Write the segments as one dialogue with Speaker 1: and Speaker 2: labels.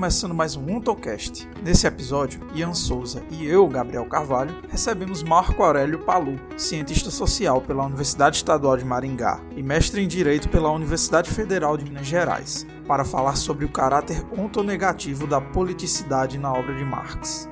Speaker 1: começando mais um Untocast. Nesse episódio, Ian Souza e eu, Gabriel Carvalho, recebemos Marco Aurélio Palu, cientista social pela Universidade Estadual de Maringá e mestre em Direito pela Universidade Federal de Minas Gerais, para falar sobre o caráter ontonegativo da politicidade na obra de Marx.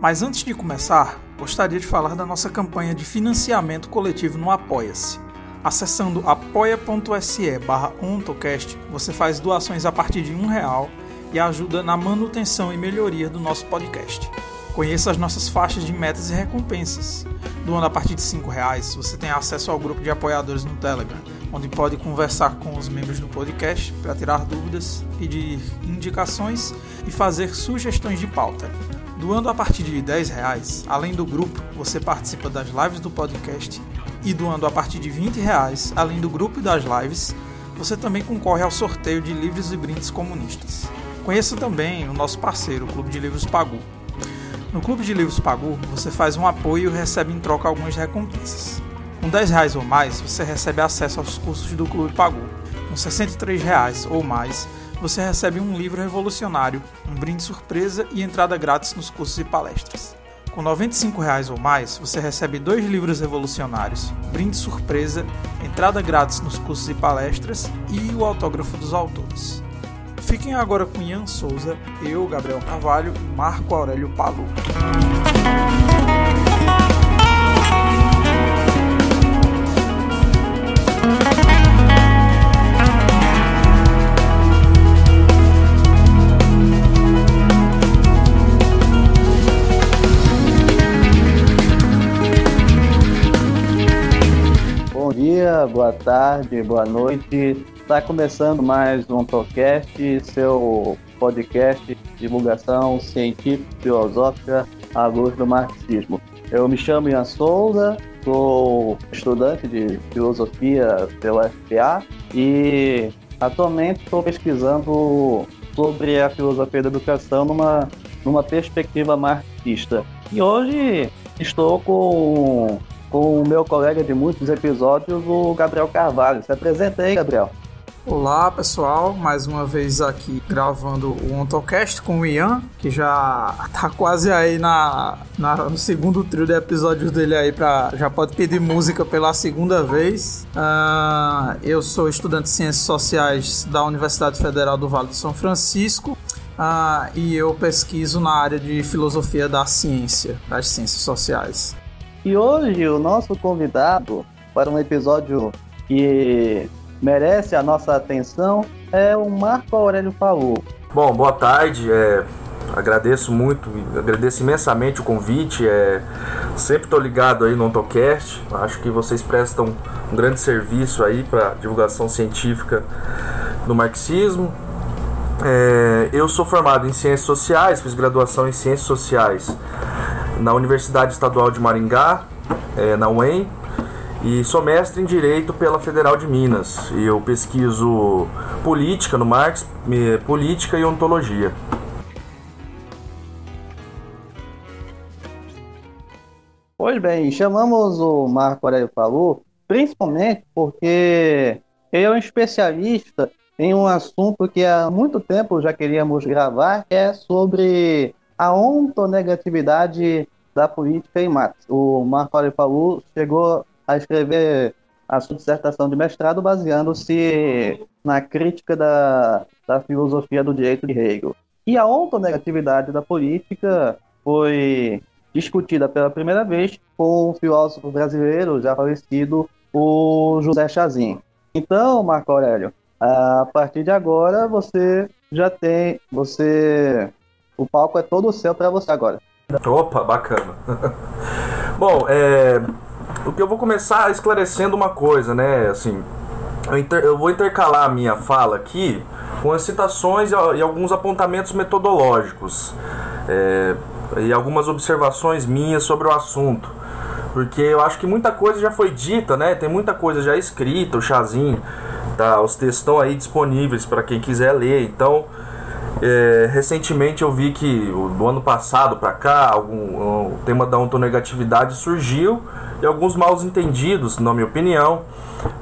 Speaker 1: Mas antes de começar, gostaria de falar da nossa campanha de financiamento coletivo no Apoia-se. Acessando apoia.se barra ontocast, você faz doações a partir de um real e ajuda na manutenção e melhoria do nosso podcast. Conheça as nossas faixas de metas e recompensas. Doando a partir de R$ reais, você tem acesso ao grupo de apoiadores no Telegram, onde pode conversar com os membros do podcast para tirar dúvidas, pedir indicações e fazer sugestões de pauta. Doando a partir de R$ reais, além do grupo, você participa das lives do podcast e doando a partir de 20 reais, além do grupo e das lives, você também concorre ao sorteio de livros e brindes comunistas. Conheça também o nosso parceiro, o Clube de Livros Pagu. No Clube de Livros Pagu, você faz um apoio e recebe em troca algumas recompensas. Com 10 reais ou mais, você recebe acesso aos cursos do Clube Pagu. Com 63 reais ou mais, você recebe um livro revolucionário, um brinde surpresa e entrada grátis nos cursos e palestras. Com R$ 95,00 ou mais, você recebe dois livros revolucionários, brinde surpresa, entrada grátis nos cursos e palestras e o autógrafo dos autores. Fiquem agora com Ian Souza, eu, Gabriel Carvalho e Marco Aurélio Palu.
Speaker 2: dia, boa tarde, boa noite. Está começando mais um podcast, seu podcast de divulgação científica filosófica à luz do marxismo. Eu me chamo Ian Souza, sou estudante de filosofia pela FPA e atualmente estou pesquisando sobre a filosofia da educação numa, numa perspectiva marxista. E hoje estou com com o meu colega de muitos episódios, o Gabriel Carvalho. Se apresenta aí, Gabriel.
Speaker 1: Olá pessoal, mais uma vez aqui gravando o OntoCast com o Ian, que já tá quase aí na, na, no segundo trio de episódios dele aí, pra, já pode pedir música pela segunda vez. Uh, eu sou estudante de Ciências Sociais da Universidade Federal do Vale do São Francisco. Uh, e eu pesquiso na área de filosofia da ciência, das ciências sociais.
Speaker 2: E hoje o nosso convidado para um episódio que merece a nossa atenção é o Marco Aurélio Palu.
Speaker 3: Bom, boa tarde. É, agradeço muito, agradeço imensamente o convite. É, sempre estou ligado aí no Ontocast. Acho que vocês prestam um grande serviço aí para divulgação científica do marxismo. É, eu sou formado em Ciências Sociais, fiz graduação em Ciências Sociais na Universidade Estadual de Maringá, é, na UEM, e sou mestre em Direito pela Federal de Minas. E eu pesquiso política no Marx, política e ontologia.
Speaker 2: Pois bem, chamamos o Marco Aurélio Palu principalmente porque ele é um especialista em um assunto que há muito tempo já queríamos gravar, que é sobre a ontonegatividade da política em Marx. O Marco Aurélio Palu chegou a escrever a sua dissertação de mestrado baseando-se na crítica da, da filosofia do direito de Hegel. E a ontonegatividade da política foi discutida pela primeira vez com o filósofo brasileiro já falecido, o José Chazin. Então, Marco Aurélio, a partir de agora você já tem, você o palco é todo seu para você agora.
Speaker 3: Opa, bacana. Bom, é, o que eu vou começar esclarecendo uma coisa, né? Assim, eu, inter, eu vou intercalar a minha fala aqui com as citações e, e alguns apontamentos metodológicos é, e algumas observações minhas sobre o assunto. Porque eu acho que muita coisa já foi dita, né? Tem muita coisa já escrita, o chazinho, tá? Os textos estão aí disponíveis para quem quiser ler. Então, é, recentemente eu vi que do ano passado para cá algum, o tema da ontonegatividade surgiu e alguns mal entendidos, na minha opinião,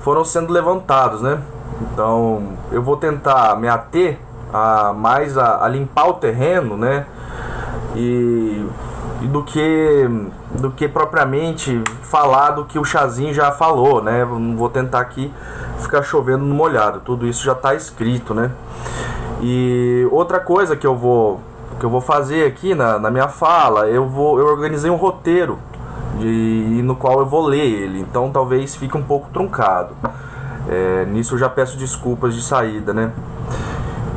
Speaker 3: foram sendo levantados, né? Então eu vou tentar me ater a mais a, a limpar o terreno, né? E, e, do que do que propriamente falar do que o Chazinho já falou, né? Não vou tentar aqui ficar chovendo no molhado. Tudo isso já está escrito, né? E outra coisa que eu vou que eu vou fazer aqui na, na minha fala, eu vou eu organizei um roteiro de, no qual eu vou ler ele, então talvez fique um pouco truncado. É, nisso eu já peço desculpas de saída, né?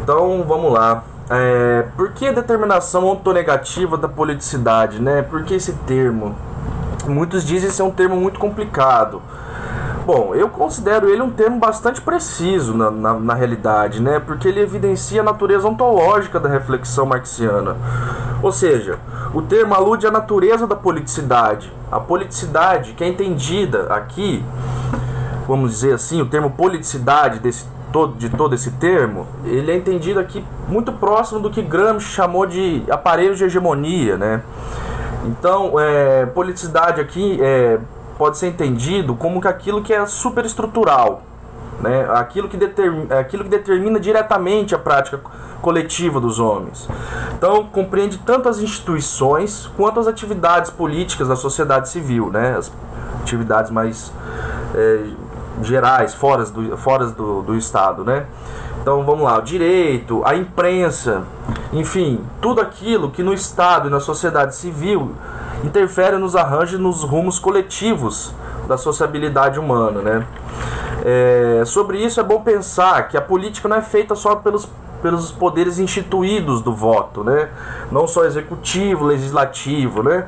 Speaker 3: Então vamos lá. É, por que a determinação ontonegativa da politicidade, né? Por que esse termo? Muitos dizem ser um termo muito complicado. Bom, eu considero ele um termo bastante preciso na, na, na, realidade, né? Porque ele evidencia a natureza ontológica da reflexão marxiana. Ou seja, o termo alude à natureza da politicidade. A politicidade, que é entendida aqui, vamos dizer assim, o termo politicidade desse de todo esse termo, ele é entendido aqui muito próximo do que Gramsci chamou de aparelho de hegemonia, né? Então, é, politicidade aqui é, pode ser entendido como que aquilo que é superestrutural, né? aquilo, que determina, aquilo que determina diretamente a prática coletiva dos homens. Então, compreende tanto as instituições quanto as atividades políticas da sociedade civil, né? as atividades mais é, gerais, fora, do, fora do, do Estado. Né? Então, vamos lá, o direito, a imprensa, enfim, tudo aquilo que no Estado e na sociedade civil interfere nos arranjos nos rumos coletivos da sociabilidade humana, né? É, sobre isso é bom pensar que a política não é feita só pelos, pelos poderes instituídos do voto, né? Não só executivo, legislativo, né?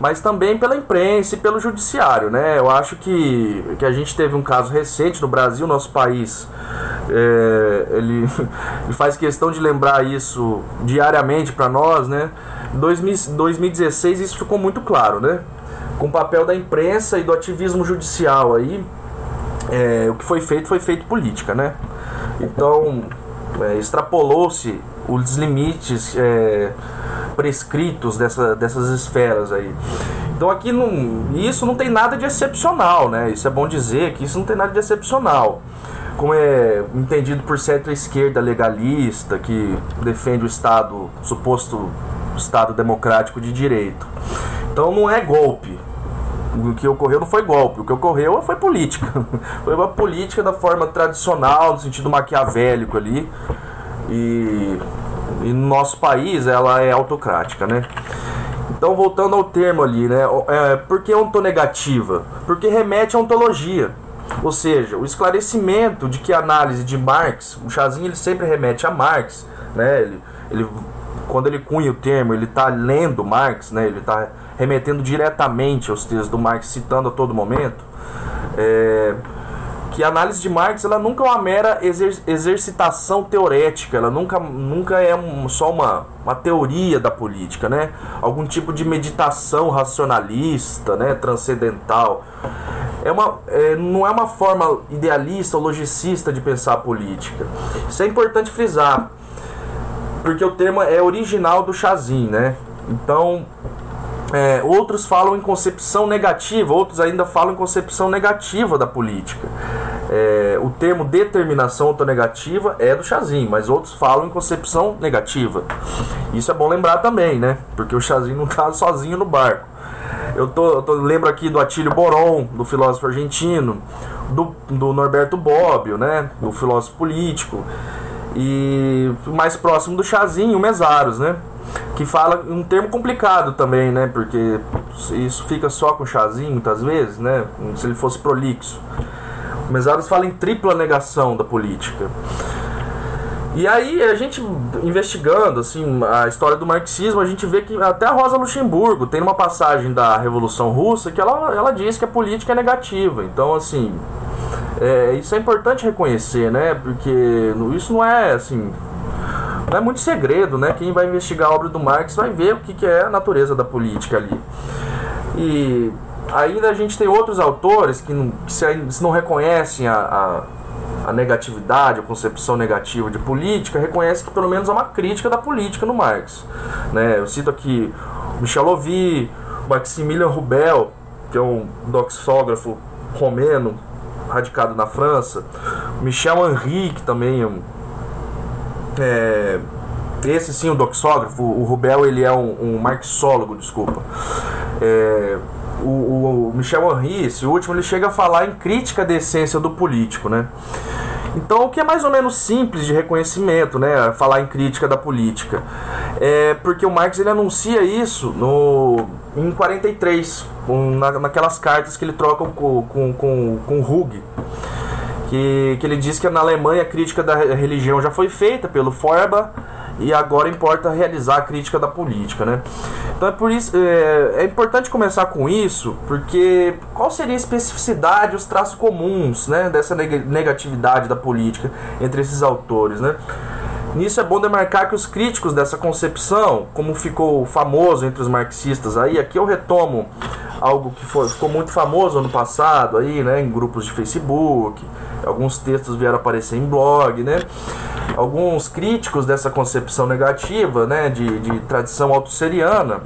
Speaker 3: Mas também pela imprensa e pelo judiciário, né? Eu acho que, que a gente teve um caso recente no Brasil, nosso país é, ele, ele faz questão de lembrar isso diariamente para nós, né? 2016 isso ficou muito claro, né? Com o papel da imprensa e do ativismo judicial aí, é, o que foi feito foi feito política, né? Então, é, extrapolou-se os limites é, prescritos dessa, dessas esferas aí. Então aqui não, isso não tem nada de excepcional, né? Isso é bom dizer que isso não tem nada de excepcional. Como é entendido por certa esquerda legalista que defende o Estado, suposto Estado democrático de direito. Então não é golpe. O que ocorreu não foi golpe, o que ocorreu foi política. Foi uma política da forma tradicional, no sentido maquiavélico ali. E, e no nosso país ela é autocrática, né? Então, voltando ao termo ali, né? É, por que ontonegativa? Porque remete à ontologia. Ou seja, o esclarecimento de que a análise de Marx, o chazinho ele sempre remete a Marx, né? Ele, ele quando ele cunha o termo, ele está lendo Marx, né? ele está remetendo diretamente aos textos do Marx, citando a todo momento, é, que a análise de Marx ela nunca é uma mera exer exercitação teorética, ela nunca, nunca é um, só uma, uma teoria da política, né? algum tipo de meditação racionalista, né? transcendental. É uma, é, não é uma forma idealista ou logicista de pensar a política. Isso é importante frisar porque o termo é original do Chazin, né? Então, é, outros falam em concepção negativa, outros ainda falam em concepção negativa da política. É, o termo determinação autonegativa é do Chazin, mas outros falam em concepção negativa. Isso é bom lembrar também, né? Porque o Chazin não está sozinho no barco. Eu, tô, eu tô, lembro aqui do Atílio Boron, do filósofo argentino, do, do Norberto Bobbio, né? Do filósofo político. E mais próximo do chazinho, Mesaros, né? Que fala um termo complicado também, né? Porque isso fica só com chazinho muitas vezes, né? Se ele fosse prolixo. O Mesaros fala em tripla negação da política. E aí, a gente investigando assim, a história do marxismo, a gente vê que até a Rosa Luxemburgo tem uma passagem da Revolução Russa que ela, ela diz que a política é negativa. Então, assim, é, isso é importante reconhecer, né? Porque isso não é assim. Não é muito segredo, né? Quem vai investigar a obra do Marx vai ver o que, que é a natureza da política ali. E ainda a gente tem outros autores que não, que se, não reconhecem a, a, a, negatividade, a concepção negativa de política, reconhecem que pelo menos há uma crítica da política no Marx. Né? Eu cito aqui Michel Lovy, Maximilian Rubel, que é um doxógrafo romeno, radicado na França. Michel Henry, que também é um, é, esse sim, o doxógrafo, o Rubel ele é um, um marxólogo, desculpa. É, o, o, Michel Henry, esse último, ele chega a falar em crítica da essência do político, né? Então, o que é mais ou menos simples de reconhecimento, né? Falar em crítica da política. É porque o Marx ele anuncia isso no, em 43, um, na, naquelas cartas que ele troca com, com, com, com Hug. Que, que ele diz que na Alemanha a crítica da religião já foi feita pelo Feuerbach e agora importa realizar a crítica da política, né? Então é por isso é, é, importante começar com isso, porque qual seria a especificidade, os traços comuns, né, dessa negatividade da política entre esses autores, né? Nisso é bom demarcar que os críticos dessa concepção, como ficou famoso entre os marxistas aí, aqui eu retomo algo que foi, ficou muito famoso ano passado aí, né, em grupos de Facebook, alguns textos vieram aparecer em blog, né? Alguns críticos dessa concepção negativa, né, de, de tradição autosseriana,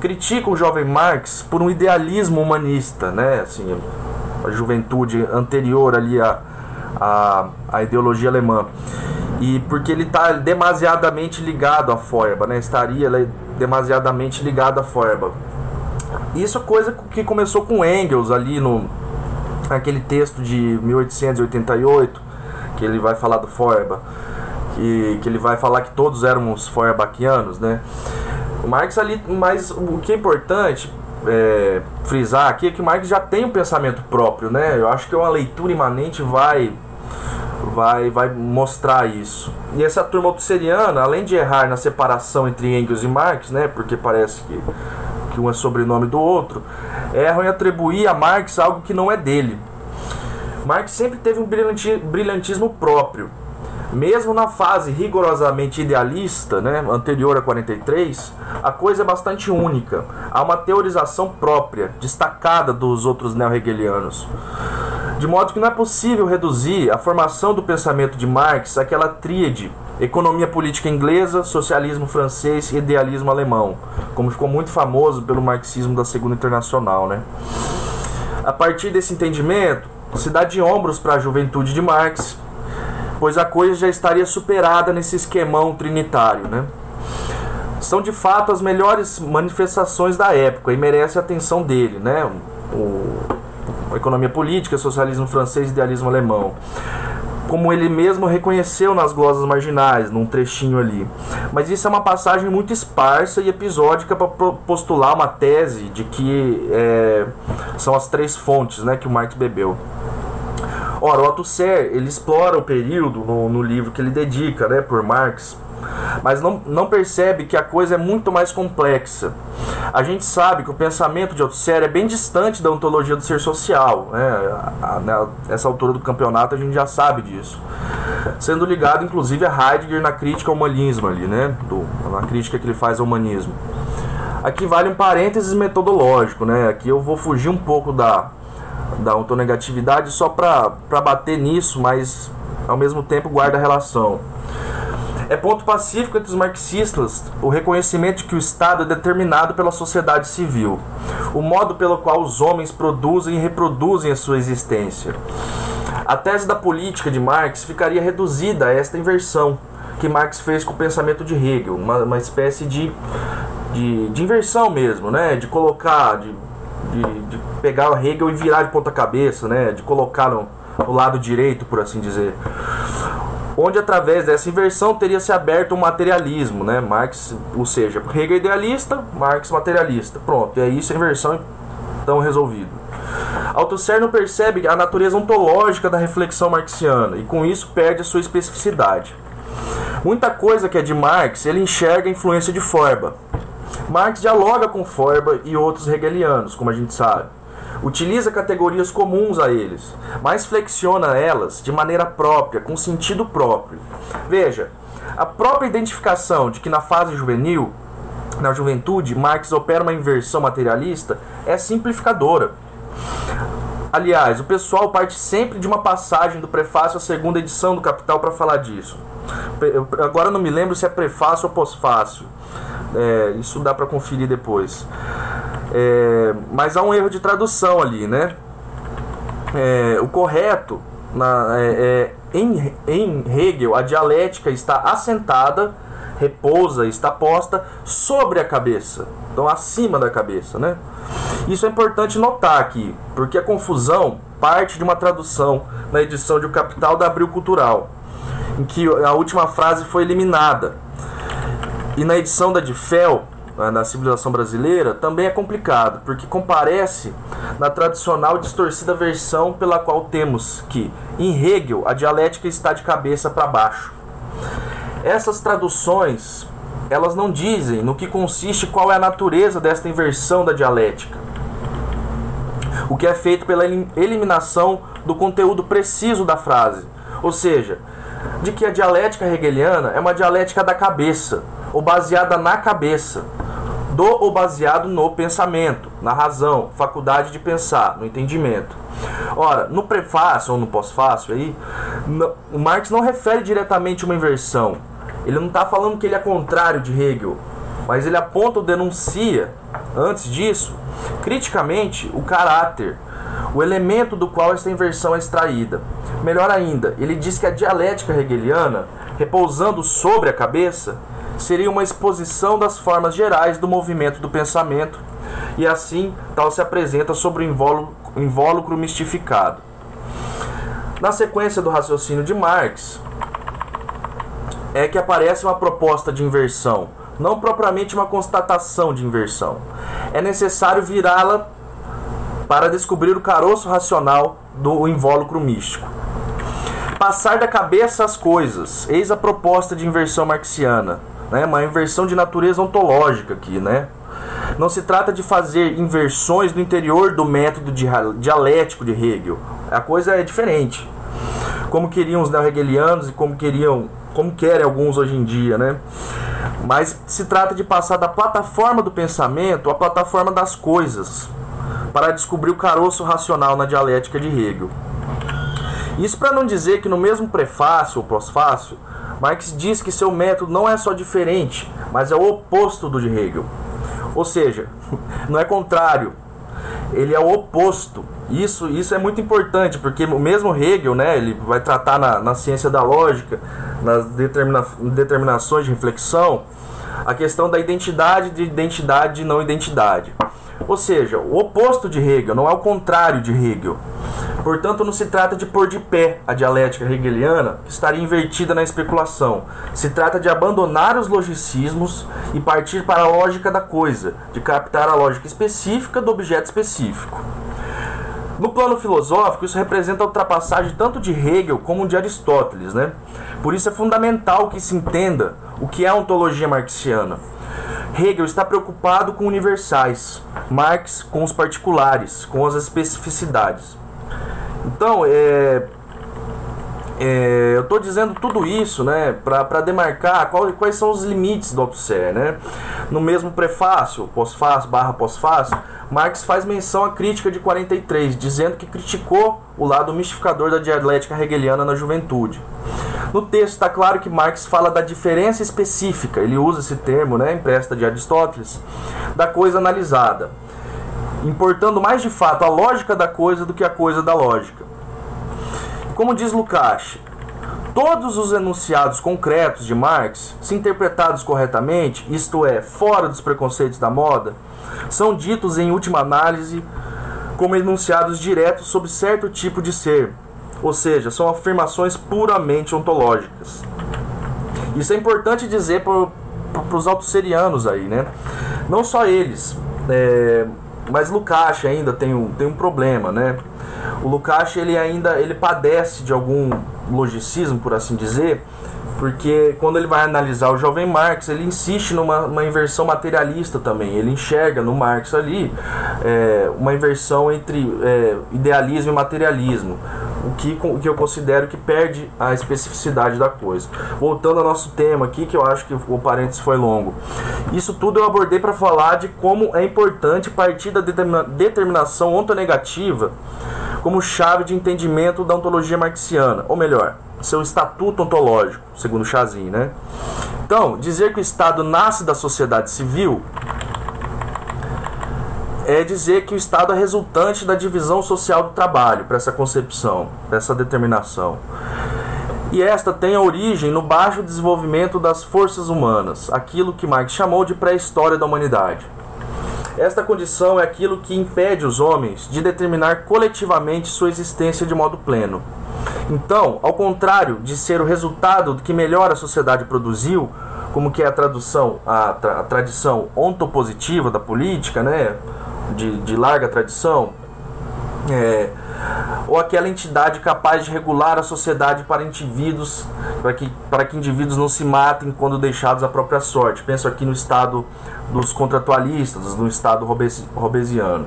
Speaker 3: criticam o jovem Marx por um idealismo humanista, né, assim, a juventude anterior ali à, à, à ideologia alemã. E porque ele está demasiadamente ligado à Feuerbach, né? Estaria demasiadamente ligado à Feuerbach. Isso é coisa que começou com Engels ali no aquele texto de 1888 que ele vai falar do Feuerbach, que, que ele vai falar que todos éramos Feuerbachianos, né? O Marx ali, mas o que é importante é, frisar aqui é que o Marx já tem um pensamento próprio, né? Eu acho que uma leitura imanente vai vai vai mostrar isso. E essa turma obseriana, além de errar na separação entre Engels e Marx, né? Porque parece que que um é sobrenome do outro, erram em atribuir a Marx algo que não é dele. Marx sempre teve um brilhantismo próprio. Mesmo na fase rigorosamente idealista, né, anterior a 43, a coisa é bastante única. Há uma teorização própria, destacada dos outros neo-hegelianos. De modo que não é possível reduzir a formação do pensamento de Marx àquela tríade economia política inglesa, socialismo francês e idealismo alemão, como ficou muito famoso pelo marxismo da Segunda Internacional. Né? A partir desse entendimento, se dá de ombros para a juventude de Marx, pois a coisa já estaria superada nesse esquemão trinitário. Né? São de fato as melhores manifestações da época e merece a atenção dele, né? O, economia política, socialismo francês idealismo alemão como ele mesmo reconheceu nas glosas marginais, num trechinho ali. Mas isso é uma passagem muito esparsa e episódica para postular uma tese de que é, são as três fontes né, que o Marx bebeu. Ora, o Althusser, ele explora o período no, no livro que ele dedica né, por Marx mas não, não percebe que a coisa é muito mais complexa. A gente sabe que o pensamento de Althusser é bem distante da ontologia do ser social. Né? Nessa altura do campeonato a gente já sabe disso. Sendo ligado, inclusive, a Heidegger na crítica ao humanismo ali, né? Do, na crítica que ele faz ao humanismo. Aqui vale um parênteses metodológico, né? Aqui eu vou fugir um pouco da, da autonegatividade só para bater nisso, mas ao mesmo tempo guarda relação. É ponto pacífico entre os marxistas o reconhecimento de que o Estado é determinado pela sociedade civil, o modo pelo qual os homens produzem e reproduzem a sua existência. A tese da política de Marx ficaria reduzida a esta inversão que Marx fez com o pensamento de Hegel, uma, uma espécie de, de, de inversão mesmo, né? de colocar, de, de, de pegar o Hegel e virar de ponta cabeça, né? de colocar no, no lado direito, por assim dizer onde através dessa inversão teria se aberto o materialismo, né? Marx, ou seja, Hegel idealista, Marx materialista. Pronto, é isso a inversão então resolvido. Althusser não percebe a natureza ontológica da reflexão marxiana e com isso perde a sua especificidade. Muita coisa que é de Marx, ele enxerga a influência de Feuerbach. Marx dialoga com Feuerbach e outros hegelianos, como a gente sabe utiliza categorias comuns a eles, mas flexiona elas de maneira própria, com sentido próprio. Veja, a própria identificação de que na fase juvenil, na juventude, Marx opera uma inversão materialista é simplificadora. Aliás, o pessoal parte sempre de uma passagem do prefácio à segunda edição do Capital para falar disso. Agora não me lembro se é prefácio ou pós-fácil. É, isso dá para conferir depois. É, mas há um erro de tradução ali, né? É, o correto na, é, em, em Hegel, a dialética está assentada, repousa, está posta sobre a cabeça, então acima da cabeça, né? Isso é importante notar aqui, porque a confusão parte de uma tradução na edição de O Capital da Abril Cultural, em que a última frase foi eliminada. E na edição da de Fel, na civilização brasileira, também é complicado, porque comparece na tradicional distorcida versão pela qual temos que, em Hegel, a dialética está de cabeça para baixo. Essas traduções, elas não dizem no que consiste qual é a natureza desta inversão da dialética. O que é feito pela eliminação do conteúdo preciso da frase, ou seja, de que a dialética hegeliana é uma dialética da cabeça, ou baseada na cabeça, do ou baseado no pensamento, na razão, faculdade de pensar, no entendimento. Ora, no prefácio ou no pós-fácio aí, o Marx não refere diretamente uma inversão. Ele não está falando que ele é contrário de Hegel, mas ele aponta ou denuncia, antes disso, criticamente, o caráter, o elemento do qual esta inversão é extraída. Melhor ainda, ele diz que a dialética hegeliana, repousando sobre a cabeça, seria uma exposição das formas gerais do movimento do pensamento, e assim tal se apresenta sobre o invólucro mistificado. Na sequência do raciocínio de Marx, é que aparece uma proposta de inversão, não propriamente uma constatação de inversão. É necessário virá-la para descobrir o caroço racional do invólucro místico. Passar da cabeça às coisas, eis a proposta de inversão marxiana né? Uma inversão de natureza ontológica aqui, né? Não se trata de fazer inversões no interior do método dialético de Hegel. A coisa é diferente. Como queriam os neo-hegelianos e como queriam, como querem alguns hoje em dia, né? Mas se trata de passar da plataforma do pensamento à plataforma das coisas, para descobrir o caroço racional na dialética de Hegel. Isso para não dizer que no mesmo prefácio ou pós-fácio Marx diz que seu método não é só diferente, mas é o oposto do de Hegel. Ou seja, não é contrário, ele é o oposto. Isso, isso é muito importante, porque o mesmo Hegel, né, ele vai tratar na, na ciência da lógica, nas determina, determinações de reflexão, a questão da identidade de identidade e não identidade. Ou seja, o oposto de Hegel, não é o contrário de Hegel. Portanto, não se trata de pôr de pé a dialética hegeliana, que estaria invertida na especulação. Se trata de abandonar os logicismos e partir para a lógica da coisa, de captar a lógica específica do objeto específico. No plano filosófico, isso representa a ultrapassagem tanto de Hegel como de Aristóteles. Né? Por isso é fundamental que se entenda o que é ontologia marxiana. Hegel está preocupado com universais, Marx com os particulares, com as especificidades. Então, é, é, eu estou dizendo tudo isso né, para demarcar qual, quais são os limites do Althusser. Né? No mesmo prefácio, pós-fácil, barra pós-fácil, Marx faz menção à crítica de 43, dizendo que criticou o lado mistificador da dialética hegeliana na juventude. No texto está claro que Marx fala da diferença específica, ele usa esse termo, né, empresta de Aristóteles, da coisa analisada importando mais de fato a lógica da coisa do que a coisa da lógica. Como diz Lukács, todos os enunciados concretos de Marx, se interpretados corretamente, isto é, fora dos preconceitos da moda, são ditos em última análise como enunciados diretos sobre certo tipo de ser, ou seja, são afirmações puramente ontológicas. Isso é importante dizer para os autosserianos aí, né? Não só eles, é, mas Lukács ainda tem um, tem um problema, né? O Lukács ele ainda ele padece de algum logicismo, por assim dizer, porque quando ele vai analisar o jovem Marx, ele insiste numa inversão materialista também. Ele enxerga no Marx ali é, uma inversão entre é, idealismo e materialismo o que, o que eu considero que perde a especificidade da coisa. Voltando ao nosso tema aqui, que eu acho que o parênteses foi longo. Isso tudo eu abordei para falar de como é importante partir da determina, determinação ontonegativa como chave de entendimento da ontologia marxiana, ou melhor, seu estatuto ontológico, segundo Chazin, né? Então, dizer que o Estado nasce da sociedade civil é dizer que o Estado é resultante da divisão social do trabalho, para essa concepção, para essa determinação. E esta tem a origem no baixo desenvolvimento das forças humanas, aquilo que Marx chamou de pré-história da humanidade. Esta condição é aquilo que impede os homens de determinar coletivamente sua existência de modo pleno. Então, ao contrário de ser o resultado do que melhor a sociedade produziu, como que é a tradução, a, tra a tradição ontopositiva da política, né, de, de larga tradição, é, ou aquela entidade capaz de regular a sociedade para indivíduos, para que, para que indivíduos não se matem quando deixados à própria sorte. Penso aqui no estado dos contratualistas, no estado robesiano.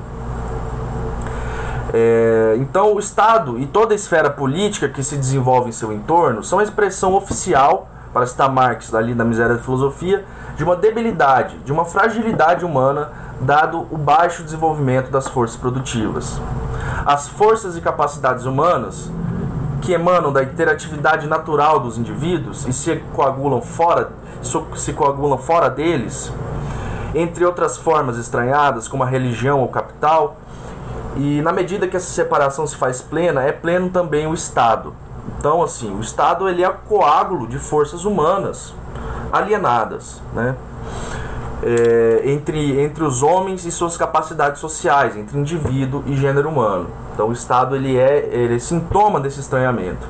Speaker 3: É, então, o Estado e toda a esfera política que se desenvolve em seu entorno são a expressão oficial, para citar Marx ali na Miséria da Filosofia, de uma debilidade, de uma fragilidade humana, dado o baixo desenvolvimento das forças produtivas. As forças e capacidades humanas que emanam da interatividade natural dos indivíduos e se coagulam fora, se coagulam fora deles, entre outras formas estranhadas, como a religião ou capital, e na medida que essa separação se faz plena, é pleno também o Estado. Então, assim, o Estado ele é coágulo de forças humanas alienadas, né? é, entre, entre os homens e suas capacidades sociais, entre indivíduo e gênero humano. Então o Estado ele é, ele é sintoma desse estranhamento.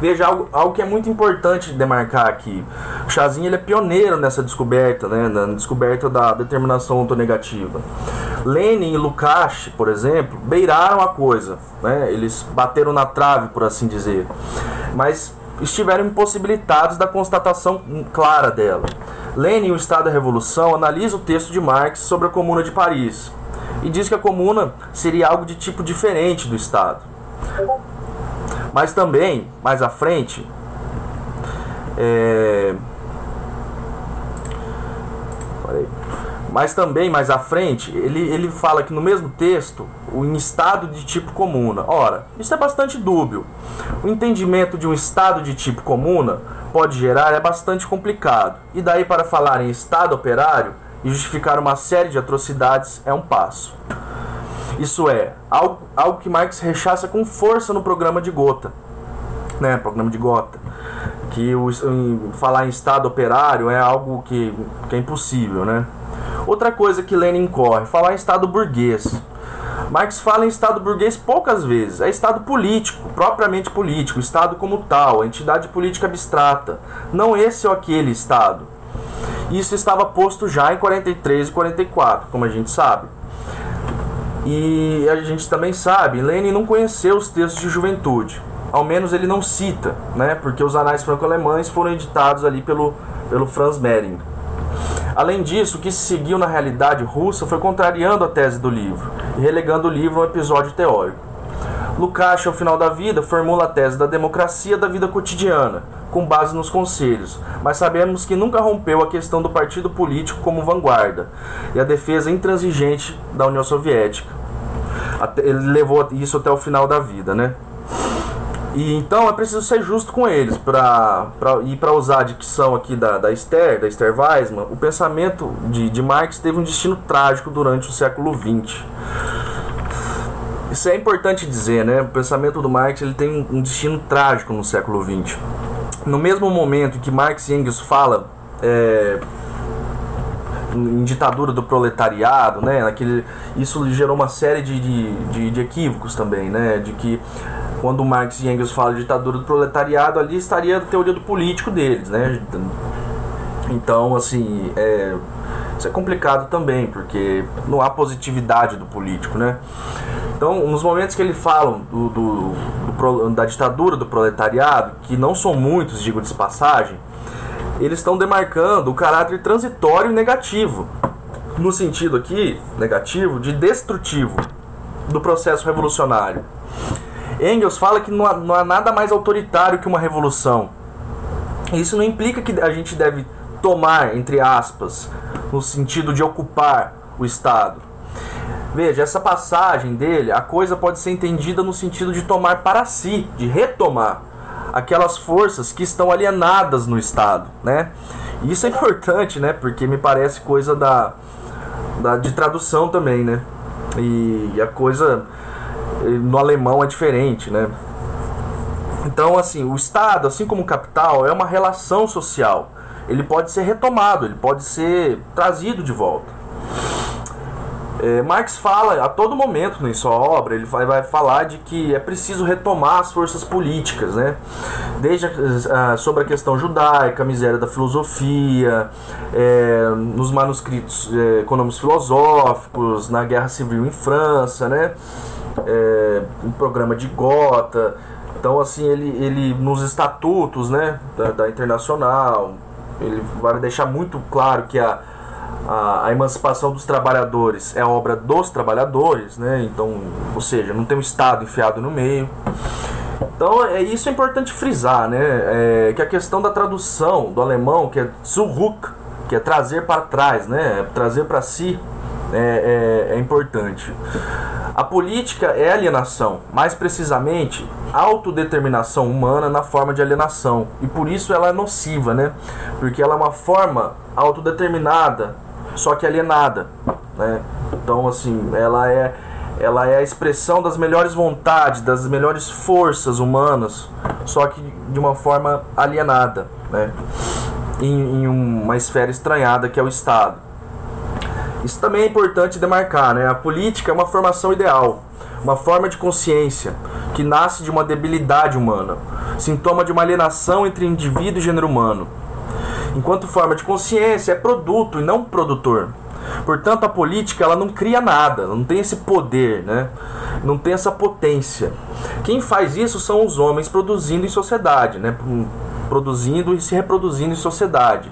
Speaker 3: Veja, algo, algo que é muito importante demarcar aqui. O Chazinho ele é pioneiro nessa descoberta, né, na descoberta da determinação autonegativa. Lenin e Lukács, por exemplo, beiraram a coisa. Né, eles bateram na trave, por assim dizer. Mas estiveram impossibilitados da constatação clara dela. Lenin, o Estado da Revolução, analisa o texto de Marx sobre a Comuna de Paris e diz que a Comuna seria algo de tipo diferente do Estado. Mas também, mais à frente, é... Mas também, mais à frente, ele, ele fala que no mesmo texto, o em estado de tipo comuna. Ora, isso é bastante dúbio. O entendimento de um estado de tipo comuna pode gerar é bastante complicado. E daí para falar em estado operário e justificar uma série de atrocidades é um passo. Isso é, algo, algo que Marx rechaça com força no programa de Gotha. Né, programa de Gotha. Que o, em, falar em estado operário é algo que, que é impossível, né? Outra coisa que Lenin corre, falar em Estado burguês. Marx fala em Estado burguês poucas vezes. É Estado político, propriamente político, Estado como tal, entidade política abstrata. Não esse ou aquele Estado. Isso estava posto já em 43 e 44, como a gente sabe. E a gente também sabe, Lenin não conheceu os textos de juventude. Ao menos ele não cita, né? Porque os anais franco-alemães foram editados ali pelo, pelo Franz Mehring. Além disso, o que se seguiu na realidade russa foi contrariando a tese do livro e relegando o livro a um episódio teórico. Lukács, ao final da vida, formula a tese da democracia da vida cotidiana, com base nos conselhos, mas sabemos que nunca rompeu a questão do partido político como vanguarda e a defesa intransigente da União Soviética. Ele levou isso até o final da vida, né? E então é preciso ser justo com eles para e para usar a dicção aqui da, da Esther, da Esther Weisman, o pensamento de, de Marx teve um destino trágico durante o século XX. Isso é importante dizer, né? O pensamento do Marx ele tem um destino trágico no século XX. No mesmo momento que Marx e Engels fala é, em ditadura do proletariado, né? Aquele, isso gerou uma série de, de, de, de equívocos também, né? De que quando Marx e Engels falam de ditadura do proletariado, ali estaria a teoria do político deles, né? Então, assim, é, isso é complicado também, porque não há positividade do político, né? Então, nos momentos que ele falam do, do, do, da ditadura do proletariado, que não são muitos, digo de passagem, eles estão demarcando o caráter transitório e negativo, no sentido aqui, negativo, de destrutivo do processo revolucionário. Engels fala que não há, não há nada mais autoritário que uma revolução. Isso não implica que a gente deve tomar, entre aspas, no sentido de ocupar o Estado. Veja, essa passagem dele, a coisa pode ser entendida no sentido de tomar para si, de retomar aquelas forças que estão alienadas no Estado, né? E isso é importante, né? Porque me parece coisa da, da de tradução também, né? E, e a coisa no alemão é diferente, né? Então, assim, o Estado, assim como o capital, é uma relação social. Ele pode ser retomado, ele pode ser trazido de volta. É, Marx fala a todo momento em sua obra, ele vai, vai, falar de que é preciso retomar as forças políticas, né? Desde a, sobre a questão judaica, a miséria da filosofia, é, nos manuscritos é, econômicos filosóficos, na Guerra Civil em França, né? É, o programa de Gotha. Então, assim, ele, ele nos estatutos né, da, da Internacional, ele vai deixar muito claro que a a, a, emancipação dos trabalhadores é obra dos trabalhadores, né? Então, ou seja, não tem um Estado enfiado no meio. Então, é, isso é importante frisar, né? É, que a questão da tradução do alemão, que é zurück, que é trazer para trás, né? Trazer para si, é, é, é importante. A política é alienação, mais precisamente, autodeterminação humana na forma de alienação. E por isso ela é nociva, né? Porque ela é uma forma autodeterminada só que alienada, né? Então, assim, ela é ela é a expressão das melhores vontades, das melhores forças humanas, só que de uma forma alienada, né? Em, em uma esfera estranhada que é o Estado. Isso também é importante demarcar, né? A política é uma formação ideal, uma forma de consciência que nasce de uma debilidade humana, sintoma de uma alienação entre indivíduo e gênero humano enquanto forma de consciência, é produto e não produtor. Portanto, a política ela não cria nada, não tem esse poder, né? não tem essa potência. Quem faz isso são os homens produzindo em sociedade, né? produzindo e se reproduzindo em sociedade.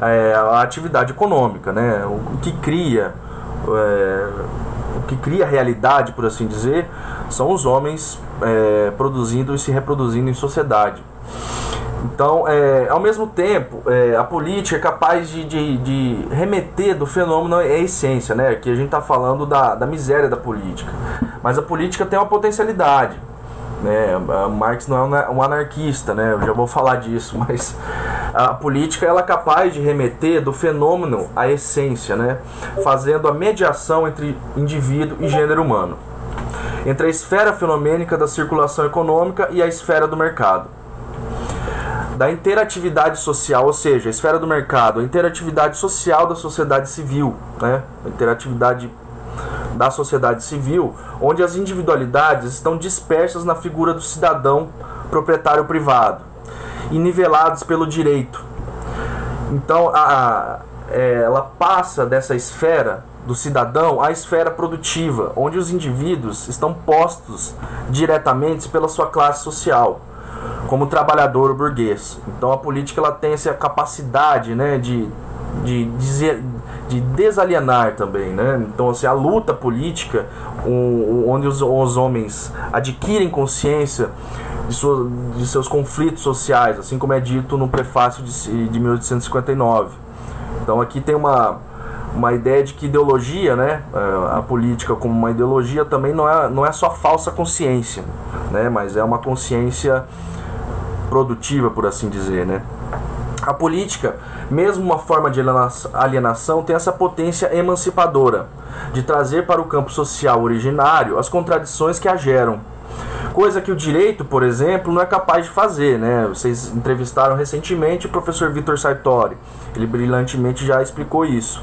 Speaker 3: É, a atividade econômica, né? o que cria. É, o que cria a realidade, por assim dizer, são os homens é, produzindo e se reproduzindo em sociedade. Então, é, ao mesmo tempo, é, a política é capaz de, de, de, remeter do fenômeno à essência, né? Que a gente está falando da, da miséria da política. Mas a política tem uma potencialidade. Né? Marx não é um anarquista, né? Eu já vou falar disso, mas a política ela é capaz de remeter do fenômeno à essência, né? Fazendo a mediação entre indivíduo e gênero humano, entre a esfera fenomênica da circulação econômica e a esfera do mercado da interatividade social, ou seja, a esfera do mercado, a interatividade social da sociedade civil, né? a interatividade da sociedade civil, onde as individualidades estão dispersas na figura do cidadão proprietário privado e nivelados pelo direito. Então, a, é, ela passa dessa esfera do cidadão à esfera produtiva, onde os indivíduos estão postos diretamente pela sua classe social como trabalhador burguês. Então a política ela tem essa capacidade né, de, de, dizer, de desalienar também. Né? Então assim, a luta política, um, onde os, os homens adquirem consciência de, sua, de seus conflitos sociais, assim como é dito no prefácio de, de 1859. Então aqui tem uma, uma ideia de que ideologia, né, é, a política como uma ideologia também não é, não é só falsa consciência, né, mas é uma consciência produtiva, por assim dizer, né? A política, mesmo uma forma de alienação, tem essa potência emancipadora de trazer para o campo social originário as contradições que a geram. Coisa que o direito, por exemplo, não é capaz de fazer, né? Vocês entrevistaram recentemente o professor Vitor Sartori. Ele brilhantemente já explicou isso.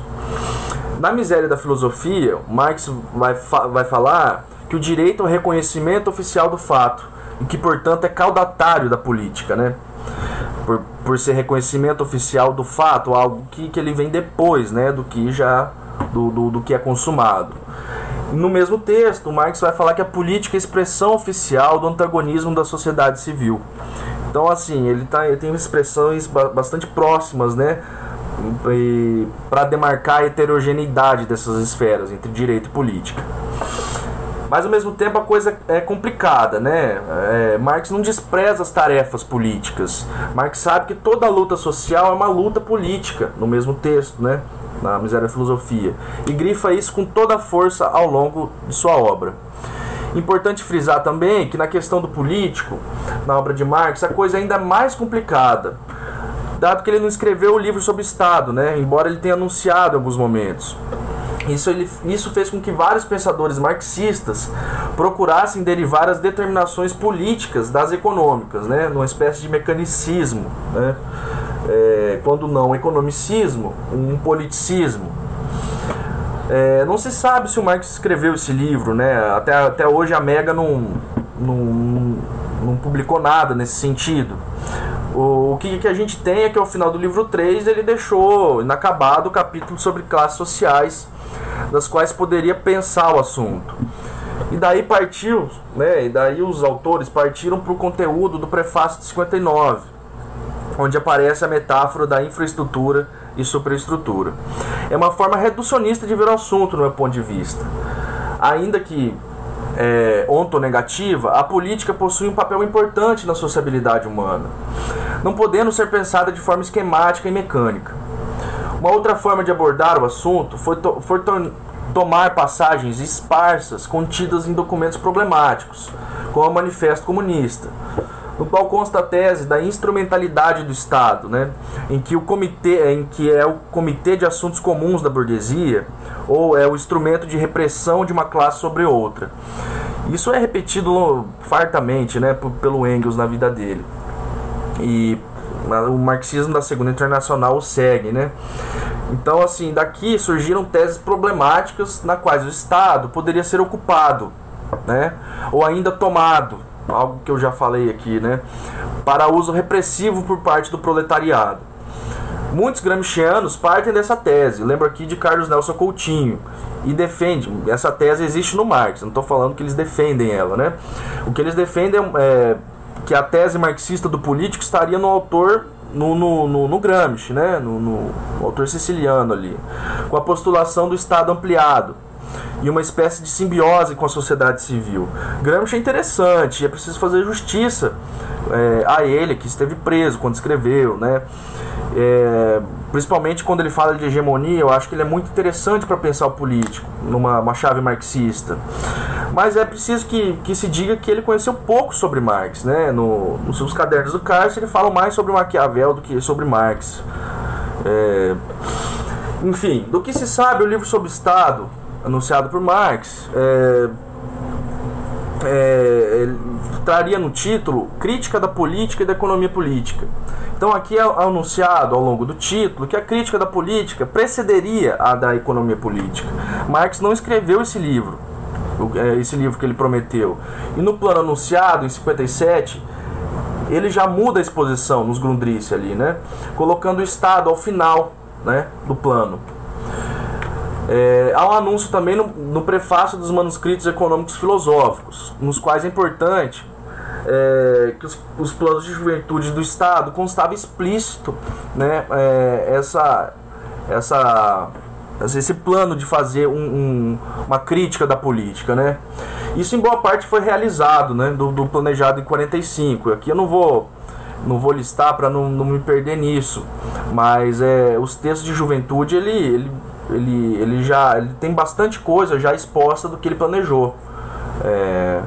Speaker 3: Na miséria da filosofia, Marx vai, fa vai falar que o direito é o reconhecimento oficial do fato, e que, portanto, é caudatário da política, né? Por, por ser reconhecimento oficial do fato, algo que, que ele vem depois, né? Do que já do, do, do que é consumado. No mesmo texto, Marx vai falar que a política é a expressão oficial do antagonismo da sociedade civil. Então, assim, ele, tá, ele tem expressões bastante próximas, né? Para demarcar a heterogeneidade dessas esferas entre direito e política. Mas ao mesmo tempo a coisa é complicada, né? É, Marx não despreza as tarefas políticas. Marx sabe que toda luta social é uma luta política, no mesmo texto, né? Na Miséria Filosofia. E grifa isso com toda a força ao longo de sua obra. Importante frisar também que na questão do político, na obra de Marx, a coisa é ainda mais complicada, dado que ele não escreveu o livro sobre Estado, né? embora ele tenha anunciado em alguns momentos. Isso, ele, isso fez com que vários pensadores marxistas procurassem derivar as determinações políticas das econômicas, né, numa espécie de mecanicismo, né, é, quando não economicismo, um politicismo. É, não se sabe se o Marx escreveu esse livro, né, até, até hoje a Mega não, não, não publicou nada nesse sentido. O, que, que a gente tem é que ao final do livro 3 ele deixou inacabado o capítulo sobre classes sociais das quais poderia pensar o assunto. E daí partiu, né, e daí os autores partiram para o conteúdo do prefácio de 59, onde aparece a metáfora da infraestrutura e superestrutura. É uma forma reducionista de ver o assunto, no meu ponto de vista. Ainda que é, ontonegativa, a política possui um papel importante na sociabilidade humana, não podendo ser pensada de forma esquemática e mecânica. Uma outra forma de abordar o assunto foi, to foi to tomar passagens esparsas contidas em documentos problemáticos, como o Manifesto Comunista, no qual consta a tese da instrumentalidade do Estado, né, em que o comitê, em que é o comitê de assuntos comuns da burguesia ou é o instrumento de repressão de uma classe sobre outra. Isso é repetido fartamente, né, pelo Engels na vida dele. E o marxismo da Segunda Internacional o segue, né? Então, assim, daqui surgiram teses problemáticas na quais o Estado poderia ser ocupado, né? Ou ainda tomado, algo que eu já falei aqui, né? Para uso repressivo por parte do proletariado. Muitos gramscianos partem dessa tese. Lembro aqui de Carlos Nelson Coutinho e defende. Essa tese existe no Marx. Não estou falando que eles defendem ela, né? O que eles defendem é que a tese marxista do político estaria no autor no, no, no, no Gramsci, né? No, no, no, autor siciliano ali, com a postulação do Estado ampliado e uma espécie de simbiose com a sociedade civil. Gramsci é interessante, é preciso fazer justiça é, a ele, que esteve preso quando escreveu, né? É, principalmente quando ele fala de hegemonia, eu acho que ele é muito interessante para pensar o político, numa chave marxista. Mas é preciso que, que se diga que ele conheceu pouco sobre Marx. Né? No, nos seus cadernos do cárcere, ele fala mais sobre Maquiavel do que sobre Marx. É, enfim, do que se sabe, o livro sobre Estado, anunciado por Marx, é, é, traria no título Crítica da Política e da Economia Política. Então aqui é anunciado ao longo do título que a crítica da política precederia a da economia política. Marx não escreveu esse livro, é, esse livro que ele prometeu. E no plano anunciado, em 57, ele já muda a exposição nos Grundrisse ali, né? Colocando o Estado ao final né, do plano. É, há um anúncio também no, no prefácio dos manuscritos econômicos filosóficos, nos quais é importante é, que os, os, planos de juventude do Estado constava explícito né, é, essa, essa, esse plano de fazer um, um, uma crítica da política. Né? Isso em boa parte foi realizado né, do, do planejado em 45. Aqui eu não vou não vou listar para não, não me perder nisso, mas é, os textos de juventude ele, ele, ele, ele já ele tem bastante coisa já exposta do que ele planejou. É,